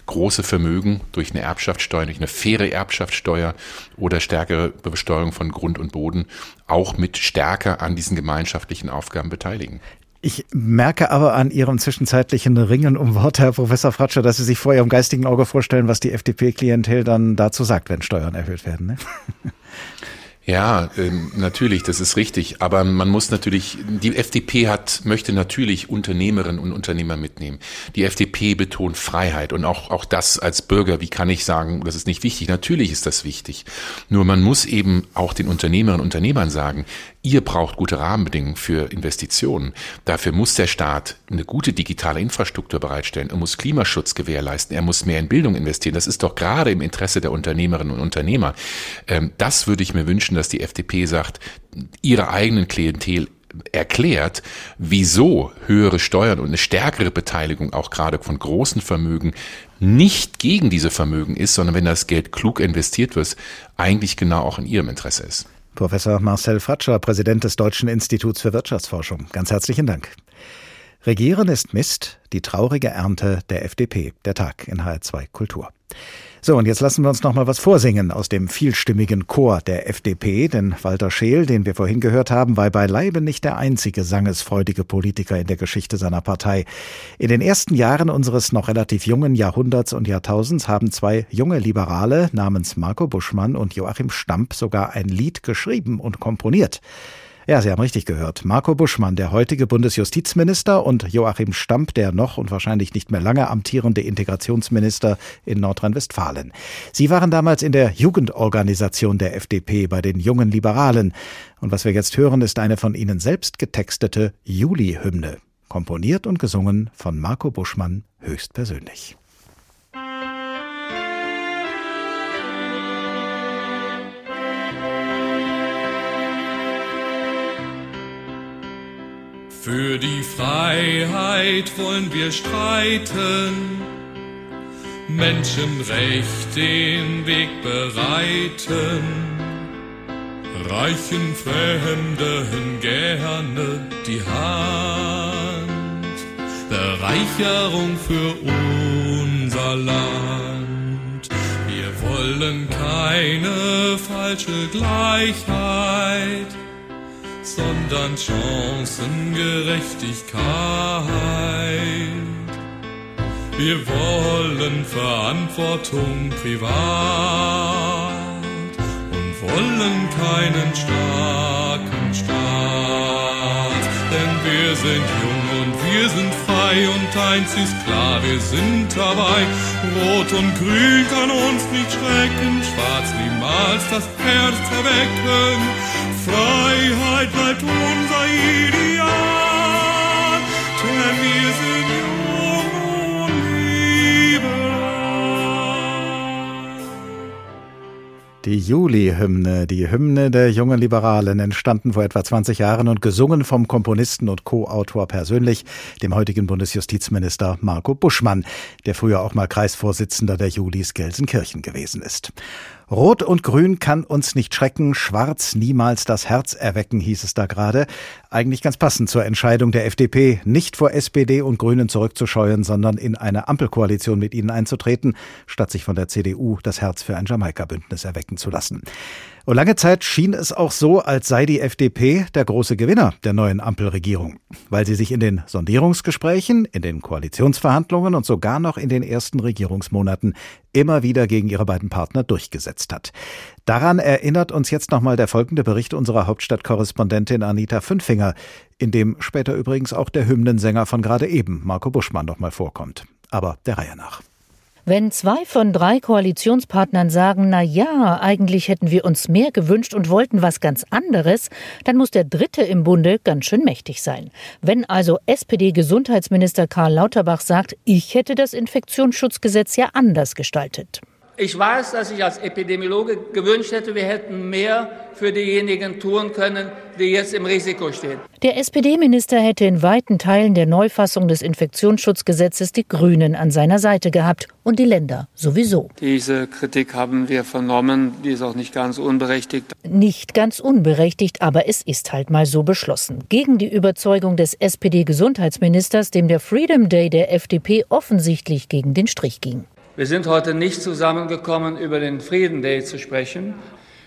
große Vermögen durch eine Erbschaftssteuer, durch eine faire Erbschaftssteuer oder stärkere Besteuerung von Grund und Boden auch mit stärker an diesen gemeinschaftlichen Aufgaben beteiligen.
Ich merke aber an Ihrem zwischenzeitlichen Ringen um Worte, Herr Professor Fratscher, dass Sie sich vor Ihrem geistigen Auge vorstellen, was die FDP-Klientel dann dazu sagt, wenn Steuern erhöht werden. Ne?
Ja, ähm, natürlich, das ist richtig. Aber man muss natürlich, die FDP hat, möchte natürlich Unternehmerinnen und Unternehmer mitnehmen. Die FDP betont Freiheit und auch, auch das als Bürger. Wie kann ich sagen, das ist nicht wichtig? Natürlich ist das wichtig. Nur man muss eben auch den Unternehmerinnen und Unternehmern sagen, Ihr braucht gute Rahmenbedingungen für Investitionen. Dafür muss der Staat eine gute digitale Infrastruktur bereitstellen. Er muss Klimaschutz gewährleisten. Er muss mehr in Bildung investieren. Das ist doch gerade im Interesse der Unternehmerinnen und Unternehmer. Ähm, das würde ich mir wünschen, dass die FDP sagt, ihre eigenen Klientel erklärt, wieso höhere Steuern und eine stärkere Beteiligung auch gerade von großen Vermögen nicht gegen diese Vermögen ist, sondern wenn das Geld klug investiert wird, eigentlich genau auch in ihrem Interesse ist.
Professor Marcel Fratscher, Präsident des Deutschen Instituts für Wirtschaftsforschung. Ganz herzlichen Dank. Regieren ist Mist, die traurige Ernte der FDP. Der Tag in HR2 Kultur. So, und jetzt lassen wir uns noch mal was vorsingen aus dem vielstimmigen Chor der FDP, denn Walter Scheel, den wir vorhin gehört haben, war beileibe nicht der einzige sangesfreudige Politiker in der Geschichte seiner Partei. In den ersten Jahren unseres noch relativ jungen Jahrhunderts und Jahrtausends haben zwei junge Liberale namens Marco Buschmann und Joachim Stamp sogar ein Lied geschrieben und komponiert. Ja, Sie haben richtig gehört. Marco Buschmann, der heutige Bundesjustizminister und Joachim Stamp, der noch und wahrscheinlich nicht mehr lange amtierende Integrationsminister in Nordrhein-Westfalen. Sie waren damals in der Jugendorganisation der FDP bei den jungen Liberalen. Und was wir jetzt hören, ist eine von ihnen selbst getextete Juli-Hymne. Komponiert und gesungen von Marco Buschmann höchstpersönlich.
Für die Freiheit wollen wir streiten, Menschenrecht den Weg bereiten, reichen Fremden gerne die Hand, Bereicherung für unser Land. Wir wollen keine falsche Gleichheit sondern Chancengerechtigkeit. Wir wollen Verantwortung privat und wollen keinen starken Staat. Denn wir sind jung und wir sind frei und eins ist klar, wir sind dabei. Rot und grün kann uns nicht schrecken, schwarz niemals das Herz erwecken. Freiheit bleibt unser Ideal, denn wir sind jung und liberal.
Die Juli-Hymne, die Hymne der jungen Liberalen, entstanden vor etwa 20 Jahren und gesungen vom Komponisten und Co-Autor persönlich, dem heutigen Bundesjustizminister Marco Buschmann, der früher auch mal Kreisvorsitzender der Julis Gelsenkirchen gewesen ist. Rot und Grün kann uns nicht schrecken, Schwarz niemals das Herz erwecken, hieß es da gerade. Eigentlich ganz passend zur Entscheidung der FDP, nicht vor SPD und Grünen zurückzuscheuen, sondern in eine Ampelkoalition mit ihnen einzutreten, statt sich von der CDU das Herz für ein Jamaika-Bündnis erwecken zu lassen. Und lange Zeit schien es auch so, als sei die FDP der große Gewinner der neuen Ampelregierung, weil sie sich in den Sondierungsgesprächen, in den Koalitionsverhandlungen und sogar noch in den ersten Regierungsmonaten immer wieder gegen ihre beiden Partner durchgesetzt hat. Daran erinnert uns jetzt nochmal der folgende Bericht unserer Hauptstadtkorrespondentin Anita Fünfinger, in dem später übrigens auch der Hymnensänger von gerade eben, Marco Buschmann, nochmal vorkommt. Aber der Reihe nach.
Wenn zwei von drei Koalitionspartnern sagen, na ja, eigentlich hätten wir uns mehr gewünscht und wollten was ganz anderes, dann muss der dritte im Bunde ganz schön mächtig sein. Wenn also SPD-Gesundheitsminister Karl Lauterbach sagt, ich hätte das Infektionsschutzgesetz ja anders gestaltet.
Ich weiß, dass ich als Epidemiologe gewünscht hätte, wir hätten mehr für diejenigen tun können, die jetzt im Risiko stehen.
Der SPD-Minister hätte in weiten Teilen der Neufassung des Infektionsschutzgesetzes die Grünen an seiner Seite gehabt und die Länder sowieso.
Diese Kritik haben wir vernommen, die ist auch nicht ganz unberechtigt.
Nicht ganz unberechtigt, aber es ist halt mal so beschlossen. Gegen die Überzeugung des SPD-Gesundheitsministers, dem der Freedom Day der FDP offensichtlich gegen den Strich ging.
Wir sind heute nicht zusammengekommen, über den Freedom Day zu sprechen.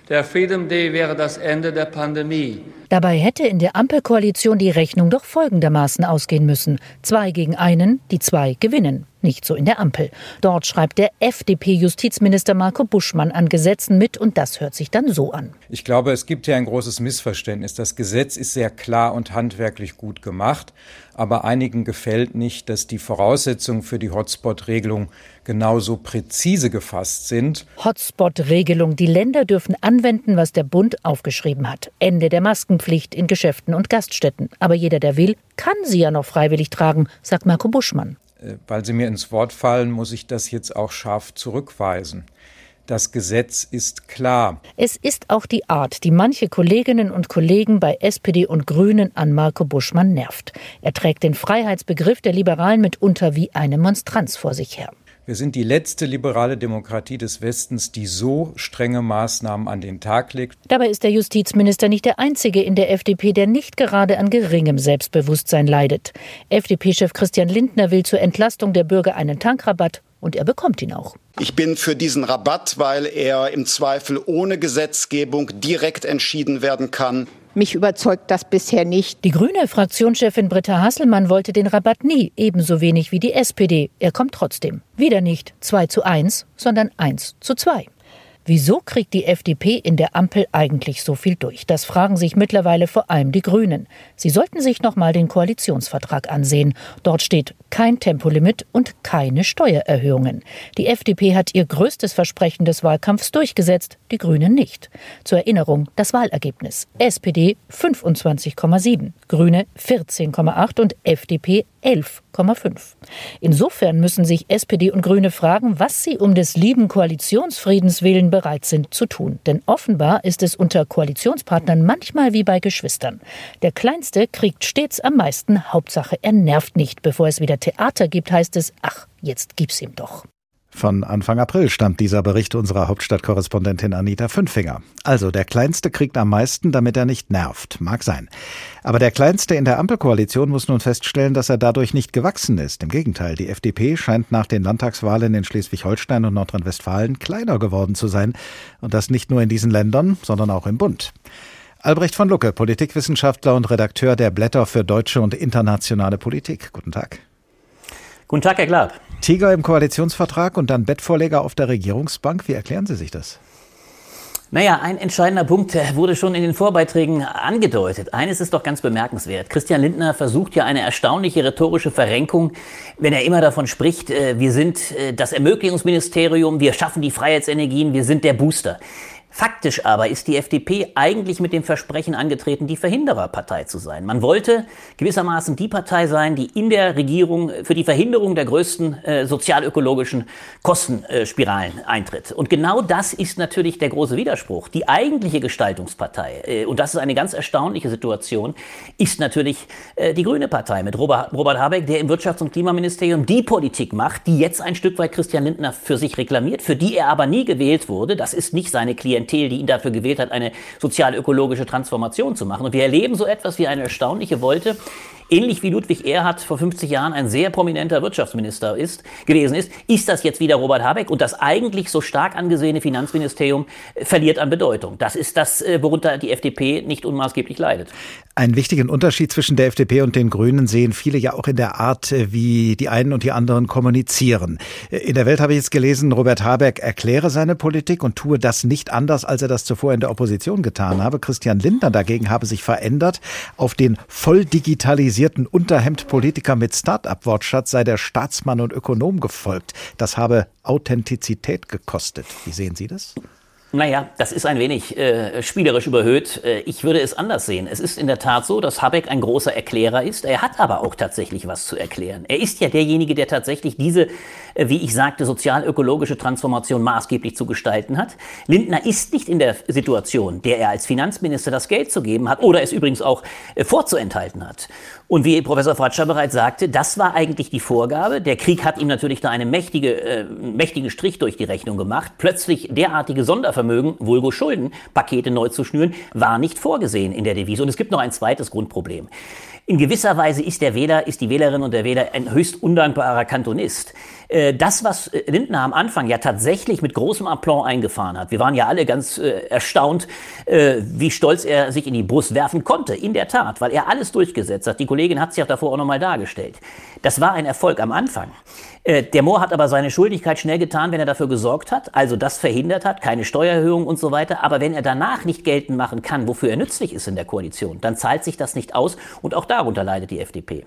Der Freedom Day wäre das Ende der Pandemie.
Dabei hätte in der Ampelkoalition die Rechnung doch folgendermaßen ausgehen müssen. Zwei gegen einen, die zwei gewinnen. Nicht so in der Ampel. Dort schreibt der FDP-Justizminister Marco Buschmann an Gesetzen mit und das hört sich dann so an.
Ich glaube, es gibt hier ein großes Missverständnis. Das Gesetz ist sehr klar und handwerklich gut gemacht, aber einigen gefällt nicht, dass die Voraussetzungen für die Hotspot-Regelung genauso präzise gefasst sind.
Hotspot-Regelung. Die Länder dürfen anwenden, was der Bund aufgeschrieben hat. Ende der Maskenpflicht in Geschäften und Gaststätten. Aber jeder, der will, kann sie ja noch freiwillig tragen, sagt Marco Buschmann.
Äh, weil Sie mir ins Wort fallen, muss ich das jetzt auch scharf zurückweisen. Das Gesetz ist klar.
Es ist auch die Art, die manche Kolleginnen und Kollegen bei SPD und Grünen an Marco Buschmann nervt. Er trägt den Freiheitsbegriff der Liberalen mitunter wie eine Monstranz vor sich her.
Wir sind die letzte liberale Demokratie des Westens, die so strenge Maßnahmen an den Tag legt.
Dabei ist der Justizminister nicht der einzige in der FDP, der nicht gerade an geringem Selbstbewusstsein leidet. FDP-Chef Christian Lindner will zur Entlastung der Bürger einen Tankrabatt und er bekommt ihn auch.
Ich bin für diesen Rabatt, weil er im Zweifel ohne Gesetzgebung direkt entschieden werden kann.
Mich überzeugt das bisher nicht.
Die grüne Fraktionschefin Britta Hasselmann wollte den Rabatt nie, ebenso wenig wie die SPD. Er kommt trotzdem. Wieder nicht 2 zu 1, sondern 1 zu 2. Wieso kriegt die FDP in der Ampel eigentlich so viel durch? Das fragen sich mittlerweile vor allem die Grünen. Sie sollten sich noch mal den Koalitionsvertrag ansehen. Dort steht kein Tempolimit und keine Steuererhöhungen. Die FDP hat ihr größtes Versprechen des Wahlkampfs durchgesetzt, die Grünen nicht. Zur Erinnerung das Wahlergebnis. SPD 25,7, Grüne 14,8 und FDP 11,5. Insofern müssen sich SPD und Grüne fragen, was sie um des lieben Koalitionsfriedens willen bereit sind zu tun. Denn offenbar ist es unter Koalitionspartnern manchmal wie bei Geschwistern. Der Kleinste kriegt stets am meisten, Hauptsache er nervt nicht. Bevor es wieder Theater gibt, heißt es, ach, jetzt gib's ihm doch.
Von Anfang April stammt dieser Bericht unserer Hauptstadtkorrespondentin Anita Fünfinger. Also der Kleinste kriegt am meisten, damit er nicht nervt. Mag sein. Aber der Kleinste in der Ampelkoalition muss nun feststellen, dass er dadurch nicht gewachsen ist. Im Gegenteil, die FDP scheint nach den Landtagswahlen in Schleswig-Holstein und Nordrhein-Westfalen kleiner geworden zu sein. Und das nicht nur in diesen Ländern, sondern auch im Bund. Albrecht von Lucke, Politikwissenschaftler und Redakteur der Blätter für deutsche und internationale Politik. Guten Tag.
Guten Tag, Herr Glab.
Tiger im Koalitionsvertrag und dann Bettvorleger auf der Regierungsbank. Wie erklären Sie sich das?
Naja, ein entscheidender Punkt wurde schon in den Vorbeiträgen angedeutet. Eines ist doch ganz bemerkenswert. Christian Lindner versucht ja eine erstaunliche rhetorische Verrenkung, wenn er immer davon spricht, äh, wir sind äh, das Ermöglichungsministerium, wir schaffen die Freiheitsenergien, wir sind der Booster. Faktisch aber ist die FDP eigentlich mit dem Versprechen angetreten, die Verhindererpartei zu sein. Man wollte gewissermaßen die Partei sein, die in der Regierung für die Verhinderung der größten äh, sozialökologischen Kostenspiralen äh, eintritt. Und genau das ist natürlich der große Widerspruch. Die eigentliche Gestaltungspartei, äh, und das ist eine ganz erstaunliche Situation, ist natürlich äh, die Grüne Partei mit Robert, Robert Habeck, der im Wirtschafts- und Klimaministerium die Politik macht, die jetzt ein Stück weit Christian Lindner für sich reklamiert, für die er aber nie gewählt wurde. Das ist nicht seine Klientel Klientel, die ihn dafür gewählt hat, eine sozial-ökologische Transformation zu machen. Und wir erleben so etwas wie eine erstaunliche Wolte, ähnlich wie Ludwig Erhard vor 50 Jahren ein sehr prominenter Wirtschaftsminister ist, gewesen ist, ist das jetzt wieder Robert Habeck und das eigentlich so stark angesehene Finanzministerium verliert an Bedeutung. Das ist das, äh, worunter die FDP nicht unmaßgeblich leidet.
Einen wichtigen Unterschied zwischen der FDP und den Grünen sehen viele ja auch in der Art, äh, wie die einen und die anderen kommunizieren. Äh, in der Welt habe ich jetzt gelesen, Robert Habeck erkläre seine Politik und tue das nicht anders, als er das zuvor in der Opposition getan habe. Christian Lindner dagegen habe sich verändert auf den voll digitalisierten organisierten Unterhemdpolitiker mit Start-up-Wortschatz sei der Staatsmann und Ökonom gefolgt. Das habe Authentizität gekostet. Wie sehen Sie das?
Naja, das ist ein wenig äh, spielerisch überhöht. Äh, ich würde es anders sehen. Es ist in der Tat so, dass Habeck ein großer Erklärer ist. Er hat aber auch tatsächlich was zu erklären. Er ist ja derjenige, der tatsächlich diese, äh, wie ich sagte, sozial-ökologische Transformation maßgeblich zu gestalten hat. Lindner ist nicht in der Situation, der er als Finanzminister das Geld zu geben hat oder es übrigens auch äh, vorzuenthalten hat. Und wie Professor Fratscher bereits sagte, das war eigentlich die Vorgabe. Der Krieg hat ihm natürlich da einen mächtige, äh, mächtigen Strich durch die Rechnung gemacht. Plötzlich derartige Sondervermögen, vulgo Schulden, Pakete neu zu schnüren, war nicht vorgesehen in der Devise. Und es gibt noch ein zweites Grundproblem. In gewisser Weise ist der Wähler, ist die Wählerin und der Wähler ein höchst undankbarer Kantonist. Äh, das, was äh, Lindner am Anfang ja tatsächlich mit großem Aplomb eingefahren hat, wir waren ja alle ganz äh, erstaunt, wie stolz er sich in die Brust werfen konnte. In der Tat, weil er alles durchgesetzt hat. Die Kollegin hat es ja davor auch nochmal dargestellt. Das war ein Erfolg am Anfang. Der Mohr hat aber seine Schuldigkeit schnell getan, wenn er dafür gesorgt hat, also das verhindert hat, keine Steuererhöhung und so weiter. Aber wenn er danach nicht geltend machen kann, wofür er nützlich ist in der Koalition, dann zahlt sich das nicht aus und auch darunter leidet die FDP.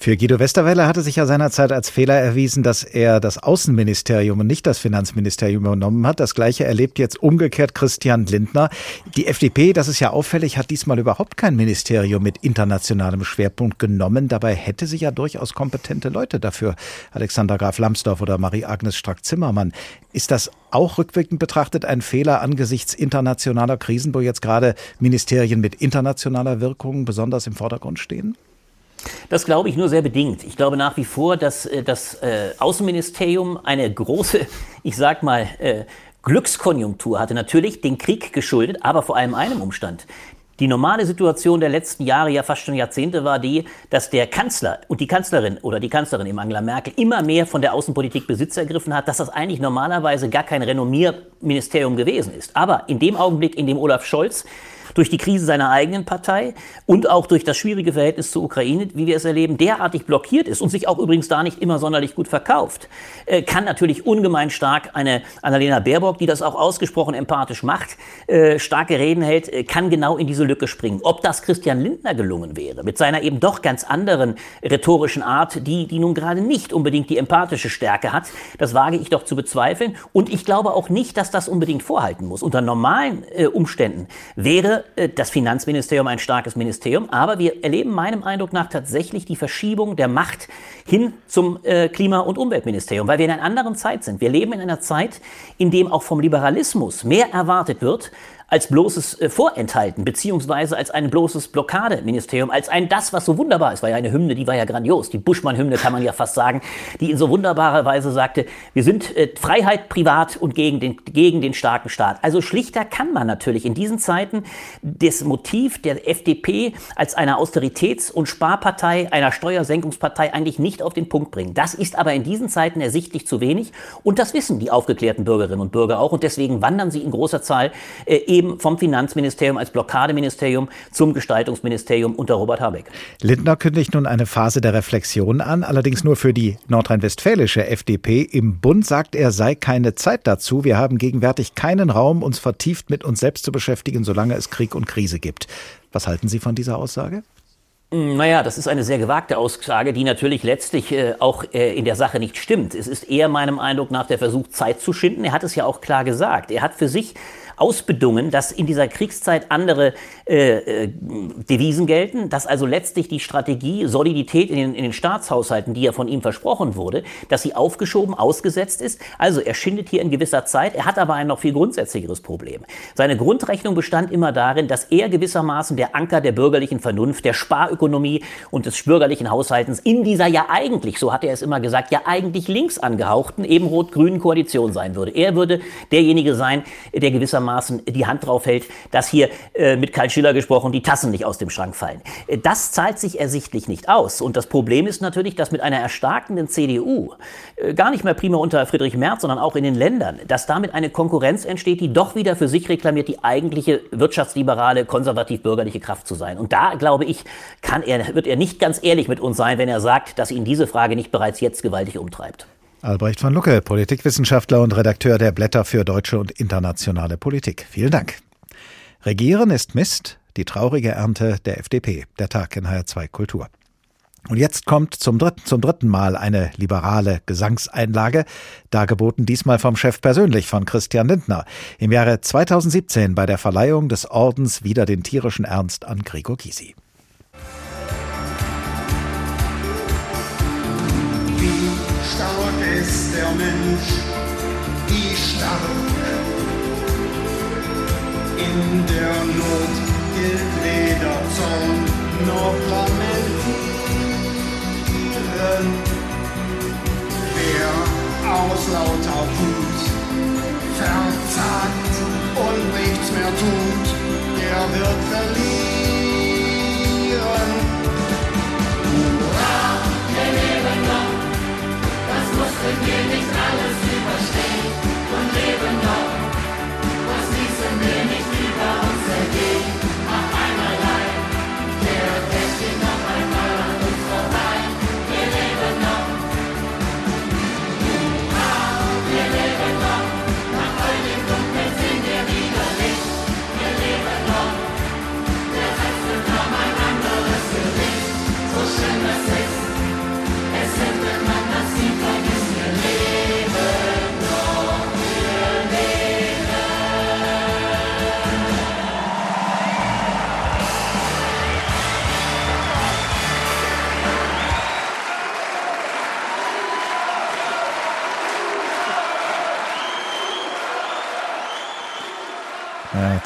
Für Guido Westerwelle hatte sich ja seinerzeit als Fehler erwiesen, dass er das Außenministerium und nicht das Finanzministerium übernommen hat. Das gleiche erlebt jetzt umgekehrt Christian Lindner. Die FDP, das ist ja auffällig, hat diesmal überhaupt kein Ministerium mit internationalem Schwerpunkt genommen. Dabei hätte sie ja durchaus kompetente Leute dafür. Alexander Graf Lambsdorff oder Marie-Agnes Strack-Zimmermann. Ist das auch rückwirkend betrachtet ein Fehler angesichts internationaler Krisen, wo jetzt gerade Ministerien mit internationaler Wirkung besonders im Vordergrund stehen?
Das glaube ich nur sehr bedingt. Ich glaube nach wie vor, dass äh, das äh, Außenministerium eine große, ich sag mal, äh, Glückskonjunktur hatte. Natürlich den Krieg geschuldet, aber vor allem einem Umstand. Die normale Situation der letzten Jahre, ja fast schon Jahrzehnte, war die, dass der Kanzler und die Kanzlerin oder die Kanzlerin eben Angela Merkel immer mehr von der Außenpolitik Besitz ergriffen hat, dass das eigentlich normalerweise gar kein Renommierministerium gewesen ist. Aber in dem Augenblick, in dem Olaf Scholz durch die Krise seiner eigenen Partei und auch durch das schwierige Verhältnis zur Ukraine, wie wir es erleben, derartig blockiert ist und sich auch übrigens da nicht immer sonderlich gut verkauft, äh, kann natürlich ungemein stark eine Annalena Baerbock, die das auch ausgesprochen empathisch macht, äh, starke Reden hält, äh, kann genau in diese Lücke springen. Ob das Christian Lindner gelungen wäre, mit seiner eben doch ganz anderen rhetorischen Art, die, die nun gerade nicht unbedingt die empathische Stärke hat, das wage ich doch zu bezweifeln. Und ich glaube auch nicht, dass das unbedingt vorhalten muss. Unter normalen äh, Umständen wäre das Finanzministerium ein starkes Ministerium, aber wir erleben meinem Eindruck nach tatsächlich die Verschiebung der Macht hin zum äh, Klima- und Umweltministerium, weil wir in einer anderen Zeit sind. Wir leben in einer Zeit, in dem auch vom Liberalismus mehr erwartet wird als bloßes äh, Vorenthalten, beziehungsweise als ein bloßes Blockadeministerium, als ein das, was so wunderbar ist, war ja eine Hymne, die war ja grandios, die Buschmann-Hymne kann man ja fast sagen, die in so wunderbarer Weise sagte, wir sind äh, Freiheit privat und gegen den, gegen den starken Staat. Also schlichter kann man natürlich in diesen Zeiten das Motiv der FDP als einer Austeritäts- und Sparpartei, einer Steuersenkungspartei eigentlich nicht auf den Punkt bringen. Das ist aber in diesen Zeiten ersichtlich zu wenig und das wissen die aufgeklärten Bürgerinnen und Bürger auch und deswegen wandern sie in großer Zahl äh, eben vom Finanzministerium als Blockadeministerium zum Gestaltungsministerium unter Robert Habeck.
Lindner kündigt nun eine Phase der Reflexion an, allerdings nur für die nordrhein-westfälische FDP. Im Bund sagt er, sei keine Zeit dazu. Wir haben gegenwärtig keinen Raum, uns vertieft mit uns selbst zu beschäftigen, solange es Krieg und Krise gibt. Was halten Sie von dieser Aussage?
Naja, das ist eine sehr gewagte Aussage, die natürlich letztlich äh, auch äh, in der Sache nicht stimmt. Es ist eher meinem Eindruck nach der Versuch, Zeit zu schinden. Er hat es ja auch klar gesagt. Er hat für sich ausbedungen, dass in dieser Kriegszeit andere äh, äh, Devisen gelten, dass also letztlich die Strategie Solidität in den, in den Staatshaushalten, die ja von ihm versprochen wurde, dass sie aufgeschoben, ausgesetzt ist. Also er schindet hier in gewisser Zeit. Er hat aber ein noch viel grundsätzlicheres Problem. Seine Grundrechnung bestand immer darin, dass er gewissermaßen der Anker der bürgerlichen Vernunft, der Sparökonomie und des bürgerlichen Haushaltens in dieser ja eigentlich, so hat er es immer gesagt, ja eigentlich links angehauchten, eben rot-grünen Koalition sein würde. Er würde derjenige sein, der gewissermaßen gewissermaßen die Hand drauf hält, dass hier äh, mit Karl Schiller gesprochen die Tassen nicht aus dem Schrank fallen. Äh, das zahlt sich ersichtlich nicht aus. Und das Problem ist natürlich, dass mit einer erstarkenden CDU, äh, gar nicht mehr prima unter Friedrich Merz, sondern auch in den Ländern, dass damit eine Konkurrenz entsteht, die doch wieder für sich reklamiert, die eigentliche wirtschaftsliberale, konservativ-bürgerliche Kraft zu sein. Und da, glaube ich, kann er, wird er nicht ganz ehrlich mit uns sein, wenn er sagt, dass ihn diese Frage nicht bereits jetzt gewaltig umtreibt.
Albrecht von Lucke, Politikwissenschaftler und Redakteur der Blätter für deutsche und internationale Politik. Vielen Dank. Regieren ist Mist, die traurige Ernte der FDP. Der Tag in HR2 Kultur. Und jetzt kommt zum dritten, zum dritten Mal eine liberale Gesangseinlage, dargeboten diesmal vom Chef persönlich, von Christian Lindner, im Jahre 2017 bei der Verleihung des Ordens wieder den tierischen Ernst an Gregor Gysi.
Wie stark in der Not gilt weder Zorn noch Lamentieren. Wer aus lauter Wut verzagt und nichts mehr tut, der wird verlieren.
Hurra, wir leben noch, das mussten wir nicht
Amen.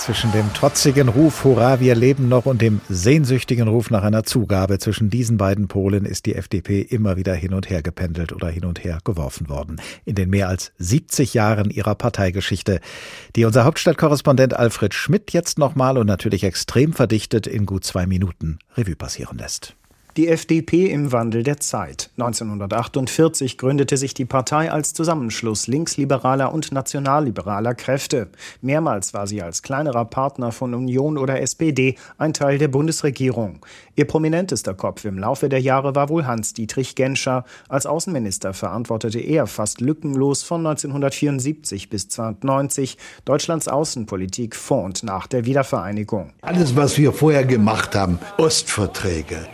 Zwischen dem trotzigen Ruf Hurra, wir leben noch und dem sehnsüchtigen Ruf nach einer Zugabe, zwischen diesen beiden Polen ist die FDP immer wieder hin und her gependelt oder hin und her geworfen worden. In den mehr als 70 Jahren ihrer Parteigeschichte, die unser Hauptstadtkorrespondent Alfred Schmidt jetzt nochmal und natürlich extrem verdichtet in gut zwei Minuten Revue passieren lässt.
Die FDP im Wandel der Zeit. 1948 gründete sich die Partei als Zusammenschluss linksliberaler und nationalliberaler Kräfte. Mehrmals war sie als kleinerer Partner von Union oder SPD ein Teil der Bundesregierung. Ihr prominentester Kopf im Laufe der Jahre war wohl Hans-Dietrich Genscher. Als Außenminister verantwortete er fast lückenlos von 1974 bis 1990 Deutschlands Außenpolitik vor und nach der Wiedervereinigung.
Alles, was wir vorher gemacht haben, Ostverträge,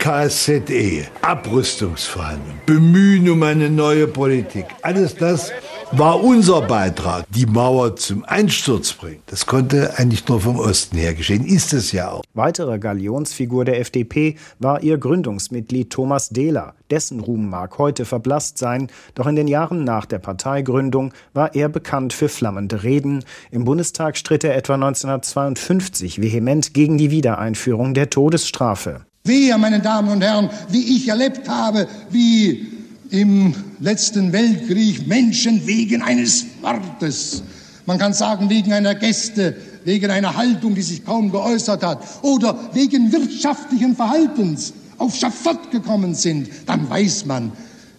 KSZE, Abrüstungsverhandlungen, Bemühen um eine neue Politik, alles das war unser Beitrag, die Mauer zum Einsturz bringen. Das konnte eigentlich nur vom Osten her geschehen, ist es ja auch.
Weitere Galionsfigur der FDP war ihr Gründungsmitglied Thomas Dehler. Dessen Ruhm mag heute verblasst sein, doch in den Jahren nach der Parteigründung war er bekannt für flammende Reden. Im Bundestag stritt er etwa 1952 vehement gegen die Wiedereinführung der Todesstrafe.
Wir, meine Damen und Herren, wie ich erlebt habe, wie im letzten Weltkrieg Menschen wegen eines Wortes, man kann sagen wegen einer Gäste, wegen einer Haltung, die sich kaum geäußert hat, oder wegen wirtschaftlichen Verhaltens auf Schafott gekommen sind, dann weiß man,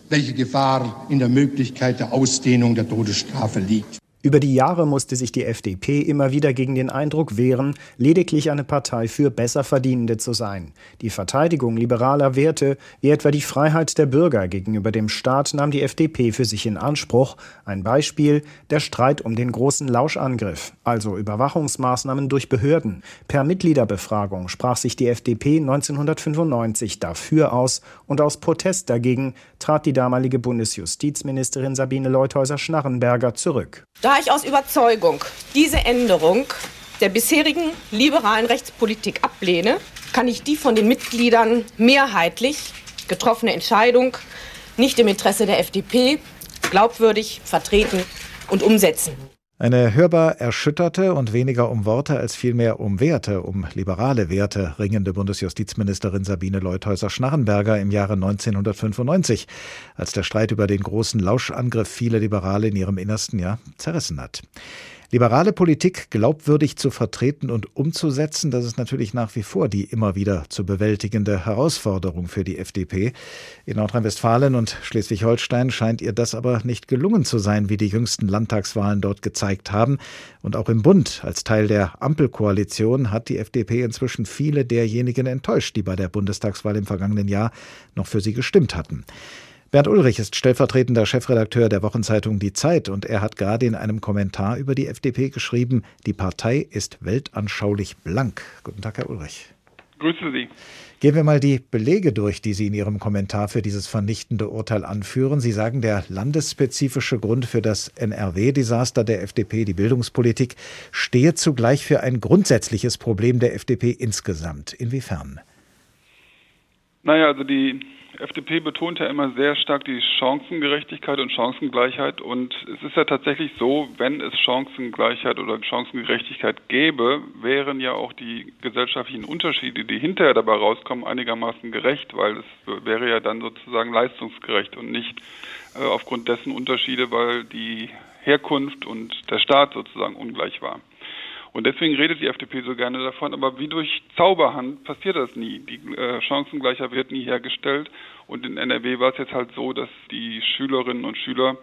welche Gefahr in der Möglichkeit der Ausdehnung der Todesstrafe liegt.
Über die Jahre musste sich die FDP immer wieder gegen den Eindruck wehren, lediglich eine Partei für Besserverdienende zu sein. Die Verteidigung liberaler Werte, wie etwa die Freiheit der Bürger gegenüber dem Staat, nahm die FDP für sich in Anspruch. Ein Beispiel der Streit um den großen Lauschangriff, also Überwachungsmaßnahmen durch Behörden. Per Mitgliederbefragung sprach sich die FDP 1995 dafür aus und aus Protest dagegen trat die damalige Bundesjustizministerin Sabine Leuthäuser-Schnarrenberger zurück.
Da ich aus Überzeugung diese Änderung der bisherigen liberalen Rechtspolitik ablehne, kann ich die von den Mitgliedern mehrheitlich getroffene Entscheidung nicht im Interesse der FDP glaubwürdig vertreten und umsetzen.
Eine hörbar erschütterte und weniger um Worte als vielmehr um Werte, um liberale Werte ringende Bundesjustizministerin Sabine Leuthäuser-Schnarrenberger im Jahre 1995, als der Streit über den großen Lauschangriff viele Liberale in ihrem Innersten ja zerrissen hat. Liberale Politik glaubwürdig zu vertreten und umzusetzen, das ist natürlich nach wie vor die immer wieder zu bewältigende Herausforderung für die FDP. In Nordrhein-Westfalen und Schleswig-Holstein scheint ihr das aber nicht gelungen zu sein, wie die jüngsten Landtagswahlen dort gezeigt haben. Und auch im Bund als Teil der Ampelkoalition hat die FDP inzwischen viele derjenigen enttäuscht, die bei der Bundestagswahl im vergangenen Jahr noch für sie gestimmt hatten. Bernd Ulrich ist stellvertretender Chefredakteur der Wochenzeitung Die Zeit und er hat gerade in einem Kommentar über die FDP geschrieben, die Partei ist weltanschaulich blank. Guten Tag, Herr Ulrich.
Grüße Sie.
Gehen wir mal die Belege durch, die Sie in Ihrem Kommentar für dieses vernichtende Urteil anführen. Sie sagen, der landesspezifische Grund für das NRW-Desaster der FDP, die Bildungspolitik, stehe zugleich für ein grundsätzliches Problem der FDP insgesamt. Inwiefern?
Naja, also die FDP betont ja immer sehr stark die Chancengerechtigkeit und Chancengleichheit. Und es ist ja tatsächlich so, wenn es Chancengleichheit oder Chancengerechtigkeit gäbe, wären ja auch die gesellschaftlichen Unterschiede, die hinterher dabei rauskommen, einigermaßen gerecht, weil es wäre ja dann sozusagen leistungsgerecht und nicht äh, aufgrund dessen Unterschiede, weil die Herkunft und der Staat sozusagen ungleich war. Und deswegen redet die FDP so gerne davon, aber wie durch Zauberhand passiert das nie. Die äh, Chancengleichheit wird nie hergestellt. Und in NRW war es jetzt halt so, dass die Schülerinnen und Schüler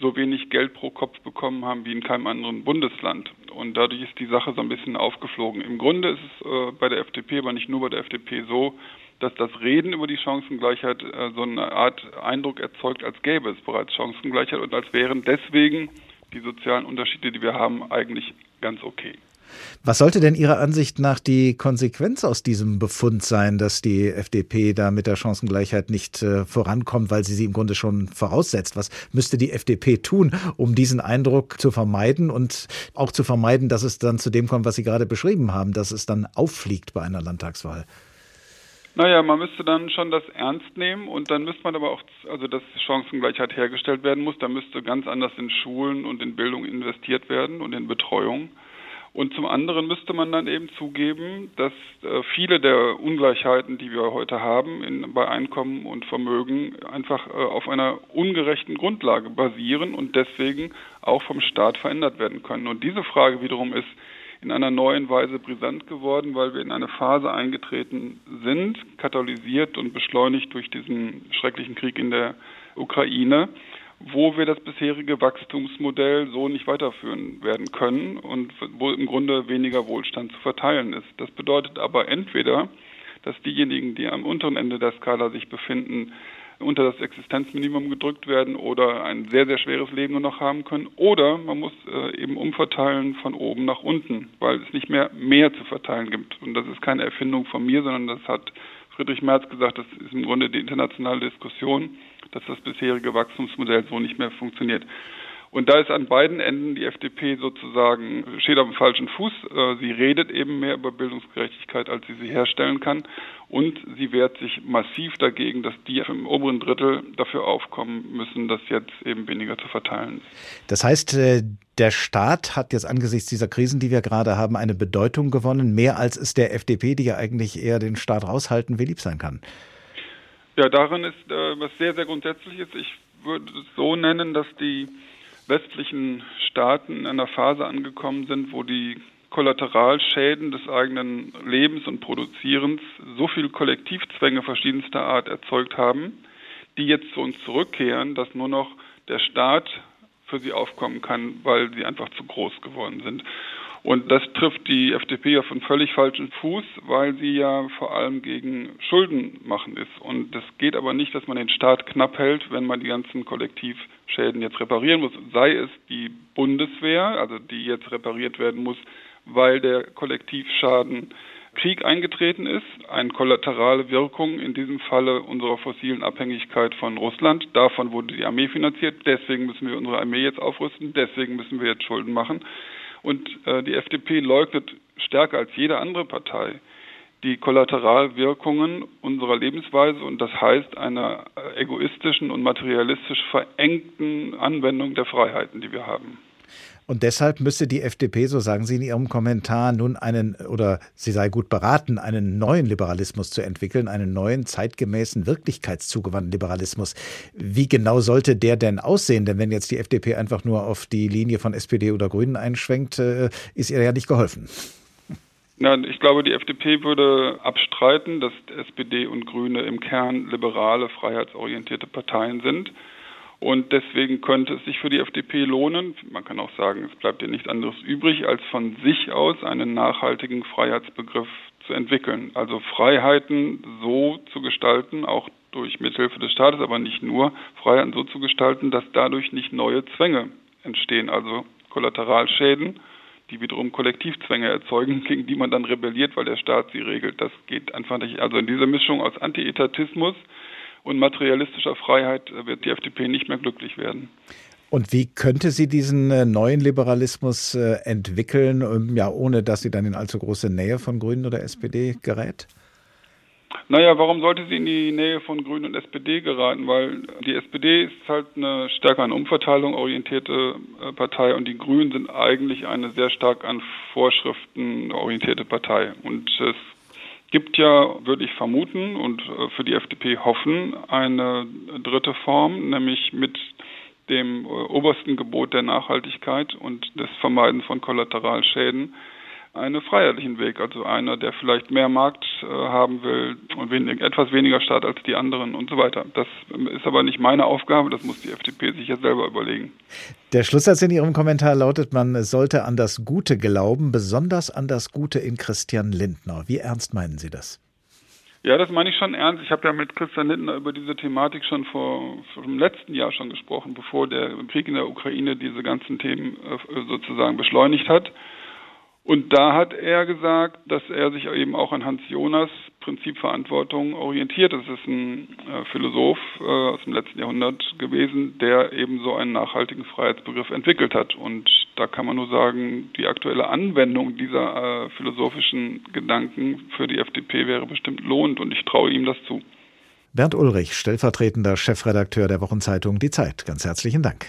so wenig Geld pro Kopf bekommen haben wie in keinem anderen Bundesland. Und dadurch ist die Sache so ein bisschen aufgeflogen. Im Grunde ist es äh, bei der FDP, aber nicht nur bei der FDP so, dass das Reden über die Chancengleichheit äh, so eine Art Eindruck erzeugt, als gäbe es bereits Chancengleichheit und als wären deswegen die sozialen Unterschiede, die wir haben, eigentlich ganz okay.
Was sollte denn Ihrer Ansicht nach die Konsequenz aus diesem Befund sein, dass die FDP da mit der Chancengleichheit nicht äh, vorankommt, weil sie sie im Grunde schon voraussetzt? Was müsste die FDP tun, um diesen Eindruck zu vermeiden und auch zu vermeiden, dass es dann zu dem kommt, was Sie gerade beschrieben haben, dass es dann auffliegt bei einer Landtagswahl?
Naja, man müsste dann schon das ernst nehmen und dann müsste man aber auch, also dass Chancengleichheit hergestellt werden muss, da müsste ganz anders in Schulen und in Bildung investiert werden und in Betreuung. Und zum anderen müsste man dann eben zugeben, dass äh, viele der Ungleichheiten, die wir heute haben in, bei Einkommen und Vermögen, einfach äh, auf einer ungerechten Grundlage basieren und deswegen auch vom Staat verändert werden können. Und diese Frage wiederum ist in einer neuen Weise brisant geworden, weil wir in eine Phase eingetreten sind, katalysiert und beschleunigt durch diesen schrecklichen Krieg in der Ukraine, wo wir das bisherige Wachstumsmodell so nicht weiterführen werden können und wo im Grunde weniger Wohlstand zu verteilen ist. Das bedeutet aber entweder, dass diejenigen, die am unteren Ende der Skala sich befinden, unter das Existenzminimum gedrückt werden oder ein sehr, sehr schweres Leben nur noch haben können. Oder man muss äh, eben umverteilen von oben nach unten, weil es nicht mehr mehr zu verteilen gibt. Und das ist keine Erfindung von mir, sondern das hat Friedrich Merz gesagt, das ist im Grunde die internationale Diskussion dass das bisherige Wachstumsmodell so nicht mehr funktioniert. Und da ist an beiden Enden die FDP sozusagen, steht auf dem falschen Fuß. Äh, sie redet eben mehr über Bildungsgerechtigkeit, als sie sie herstellen kann. Und sie wehrt sich massiv dagegen, dass die im oberen Drittel dafür aufkommen müssen, dass jetzt eben weniger zu verteilen.
Das heißt, äh, der Staat hat jetzt angesichts dieser Krisen, die wir gerade haben, eine Bedeutung gewonnen, mehr als es der FDP, die ja eigentlich eher den Staat raushalten will, lieb sein kann.
Ja, darin ist äh, was sehr, sehr grundsätzliches. Ich würde es so nennen, dass die westlichen Staaten in einer Phase angekommen sind, wo die Kollateralschäden des eigenen Lebens und Produzierens so viel Kollektivzwänge verschiedenster Art erzeugt haben, die jetzt zu uns zurückkehren, dass nur noch der Staat für sie aufkommen kann, weil sie einfach zu groß geworden sind. Und das trifft die FDP auf einen völlig falschen Fuß, weil sie ja vor allem gegen Schulden machen ist. Und das geht aber nicht, dass man den Staat knapp hält, wenn man die ganzen Kollektivschäden jetzt reparieren muss. Sei es die Bundeswehr, also die jetzt repariert werden muss, weil der Kollektivschaden Krieg eingetreten ist, eine kollaterale Wirkung in diesem Falle unserer fossilen Abhängigkeit von Russland. Davon wurde die Armee finanziert, deswegen müssen wir unsere Armee jetzt aufrüsten, deswegen müssen wir jetzt Schulden machen. Und äh, die FDP leugnet stärker als jede andere Partei die Kollateralwirkungen unserer Lebensweise und das heißt einer äh, egoistischen und materialistisch verengten Anwendung der Freiheiten, die wir haben.
Und deshalb müsste die FDP, so sagen Sie in Ihrem Kommentar, nun einen, oder sie sei gut beraten, einen neuen Liberalismus zu entwickeln, einen neuen, zeitgemäßen, wirklichkeitszugewandten Liberalismus. Wie genau sollte der denn aussehen? Denn wenn jetzt die FDP einfach nur auf die Linie von SPD oder Grünen einschwenkt, äh, ist ihr ja nicht geholfen.
Nein, ich glaube, die FDP würde abstreiten, dass SPD und Grüne im Kern liberale, freiheitsorientierte Parteien sind. Und deswegen könnte es sich für die FDP lohnen, man kann auch sagen, es bleibt ihr nichts anderes übrig, als von sich aus einen nachhaltigen Freiheitsbegriff zu entwickeln. Also Freiheiten so zu gestalten, auch durch Mithilfe des Staates, aber nicht nur, Freiheiten so zu gestalten, dass dadurch nicht neue Zwänge entstehen, also Kollateralschäden, die wiederum Kollektivzwänge erzeugen, gegen die man dann rebelliert, weil der Staat sie regelt. Das geht einfach nicht. Also in dieser Mischung aus Antietatismus und materialistischer Freiheit wird die FDP nicht mehr glücklich werden.
Und wie könnte sie diesen äh, neuen Liberalismus äh, entwickeln, ähm, ja, ohne dass sie dann in allzu große Nähe von Grünen oder SPD gerät?
Naja, warum sollte sie in die Nähe von Grünen und SPD geraten? Weil die SPD ist halt eine stärker an Umverteilung orientierte äh, Partei und die Grünen sind eigentlich eine sehr stark an Vorschriften orientierte Partei. Und es gibt ja, würde ich vermuten und für die FDP hoffen, eine dritte Form, nämlich mit dem äh, obersten Gebot der Nachhaltigkeit und des Vermeidens von Kollateralschäden einen freiheitlichen Weg, also einer, der vielleicht mehr Markt äh, haben will und wenig, etwas weniger Staat als die anderen und so weiter. Das ist aber nicht meine Aufgabe, das muss die FDP sich jetzt selber überlegen.
Der Schlusssatz in Ihrem Kommentar lautet, man sollte an das Gute glauben, besonders an das Gute in Christian Lindner. Wie ernst meinen Sie das?
Ja, das meine ich schon ernst. Ich habe ja mit Christian Lindner über diese Thematik schon vor, vor dem letzten Jahr schon gesprochen, bevor der Krieg in der Ukraine diese ganzen Themen äh, sozusagen beschleunigt hat. Und da hat er gesagt, dass er sich eben auch an Hans Jonas Prinzip Verantwortung orientiert. Das ist ein äh, Philosoph äh, aus dem letzten Jahrhundert gewesen, der eben so einen nachhaltigen Freiheitsbegriff entwickelt hat. Und da kann man nur sagen, die aktuelle Anwendung dieser äh, philosophischen Gedanken für die FDP wäre bestimmt lohnend und ich traue ihm das zu.
Bernd Ulrich, stellvertretender Chefredakteur der Wochenzeitung Die Zeit. Ganz herzlichen Dank.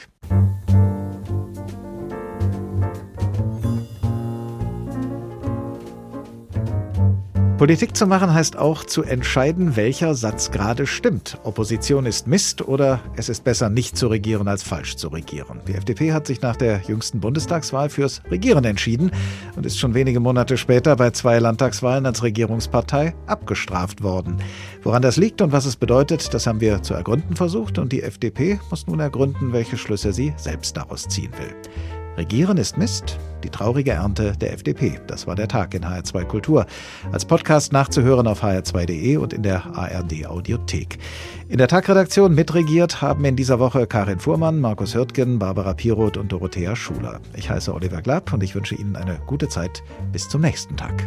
Politik zu machen heißt auch zu entscheiden, welcher Satz gerade stimmt. Opposition ist Mist oder es ist besser nicht zu regieren als falsch zu regieren. Die FDP hat sich nach der jüngsten Bundestagswahl fürs Regieren entschieden und ist schon wenige Monate später bei zwei Landtagswahlen als Regierungspartei abgestraft worden. Woran das liegt und was es bedeutet, das haben wir zu ergründen versucht und die FDP muss nun ergründen, welche Schlüsse sie selbst daraus ziehen will. Regieren ist Mist, die traurige Ernte der FDP. Das war der Tag in HR2 Kultur. Als Podcast nachzuhören auf hr2.de und in der ARD Audiothek. In der Tagredaktion mitregiert haben in dieser Woche Karin Fuhrmann, Markus Hürtgen, Barbara Piroth und Dorothea Schuler. Ich heiße Oliver Glapp und ich wünsche Ihnen eine gute Zeit. Bis zum nächsten Tag.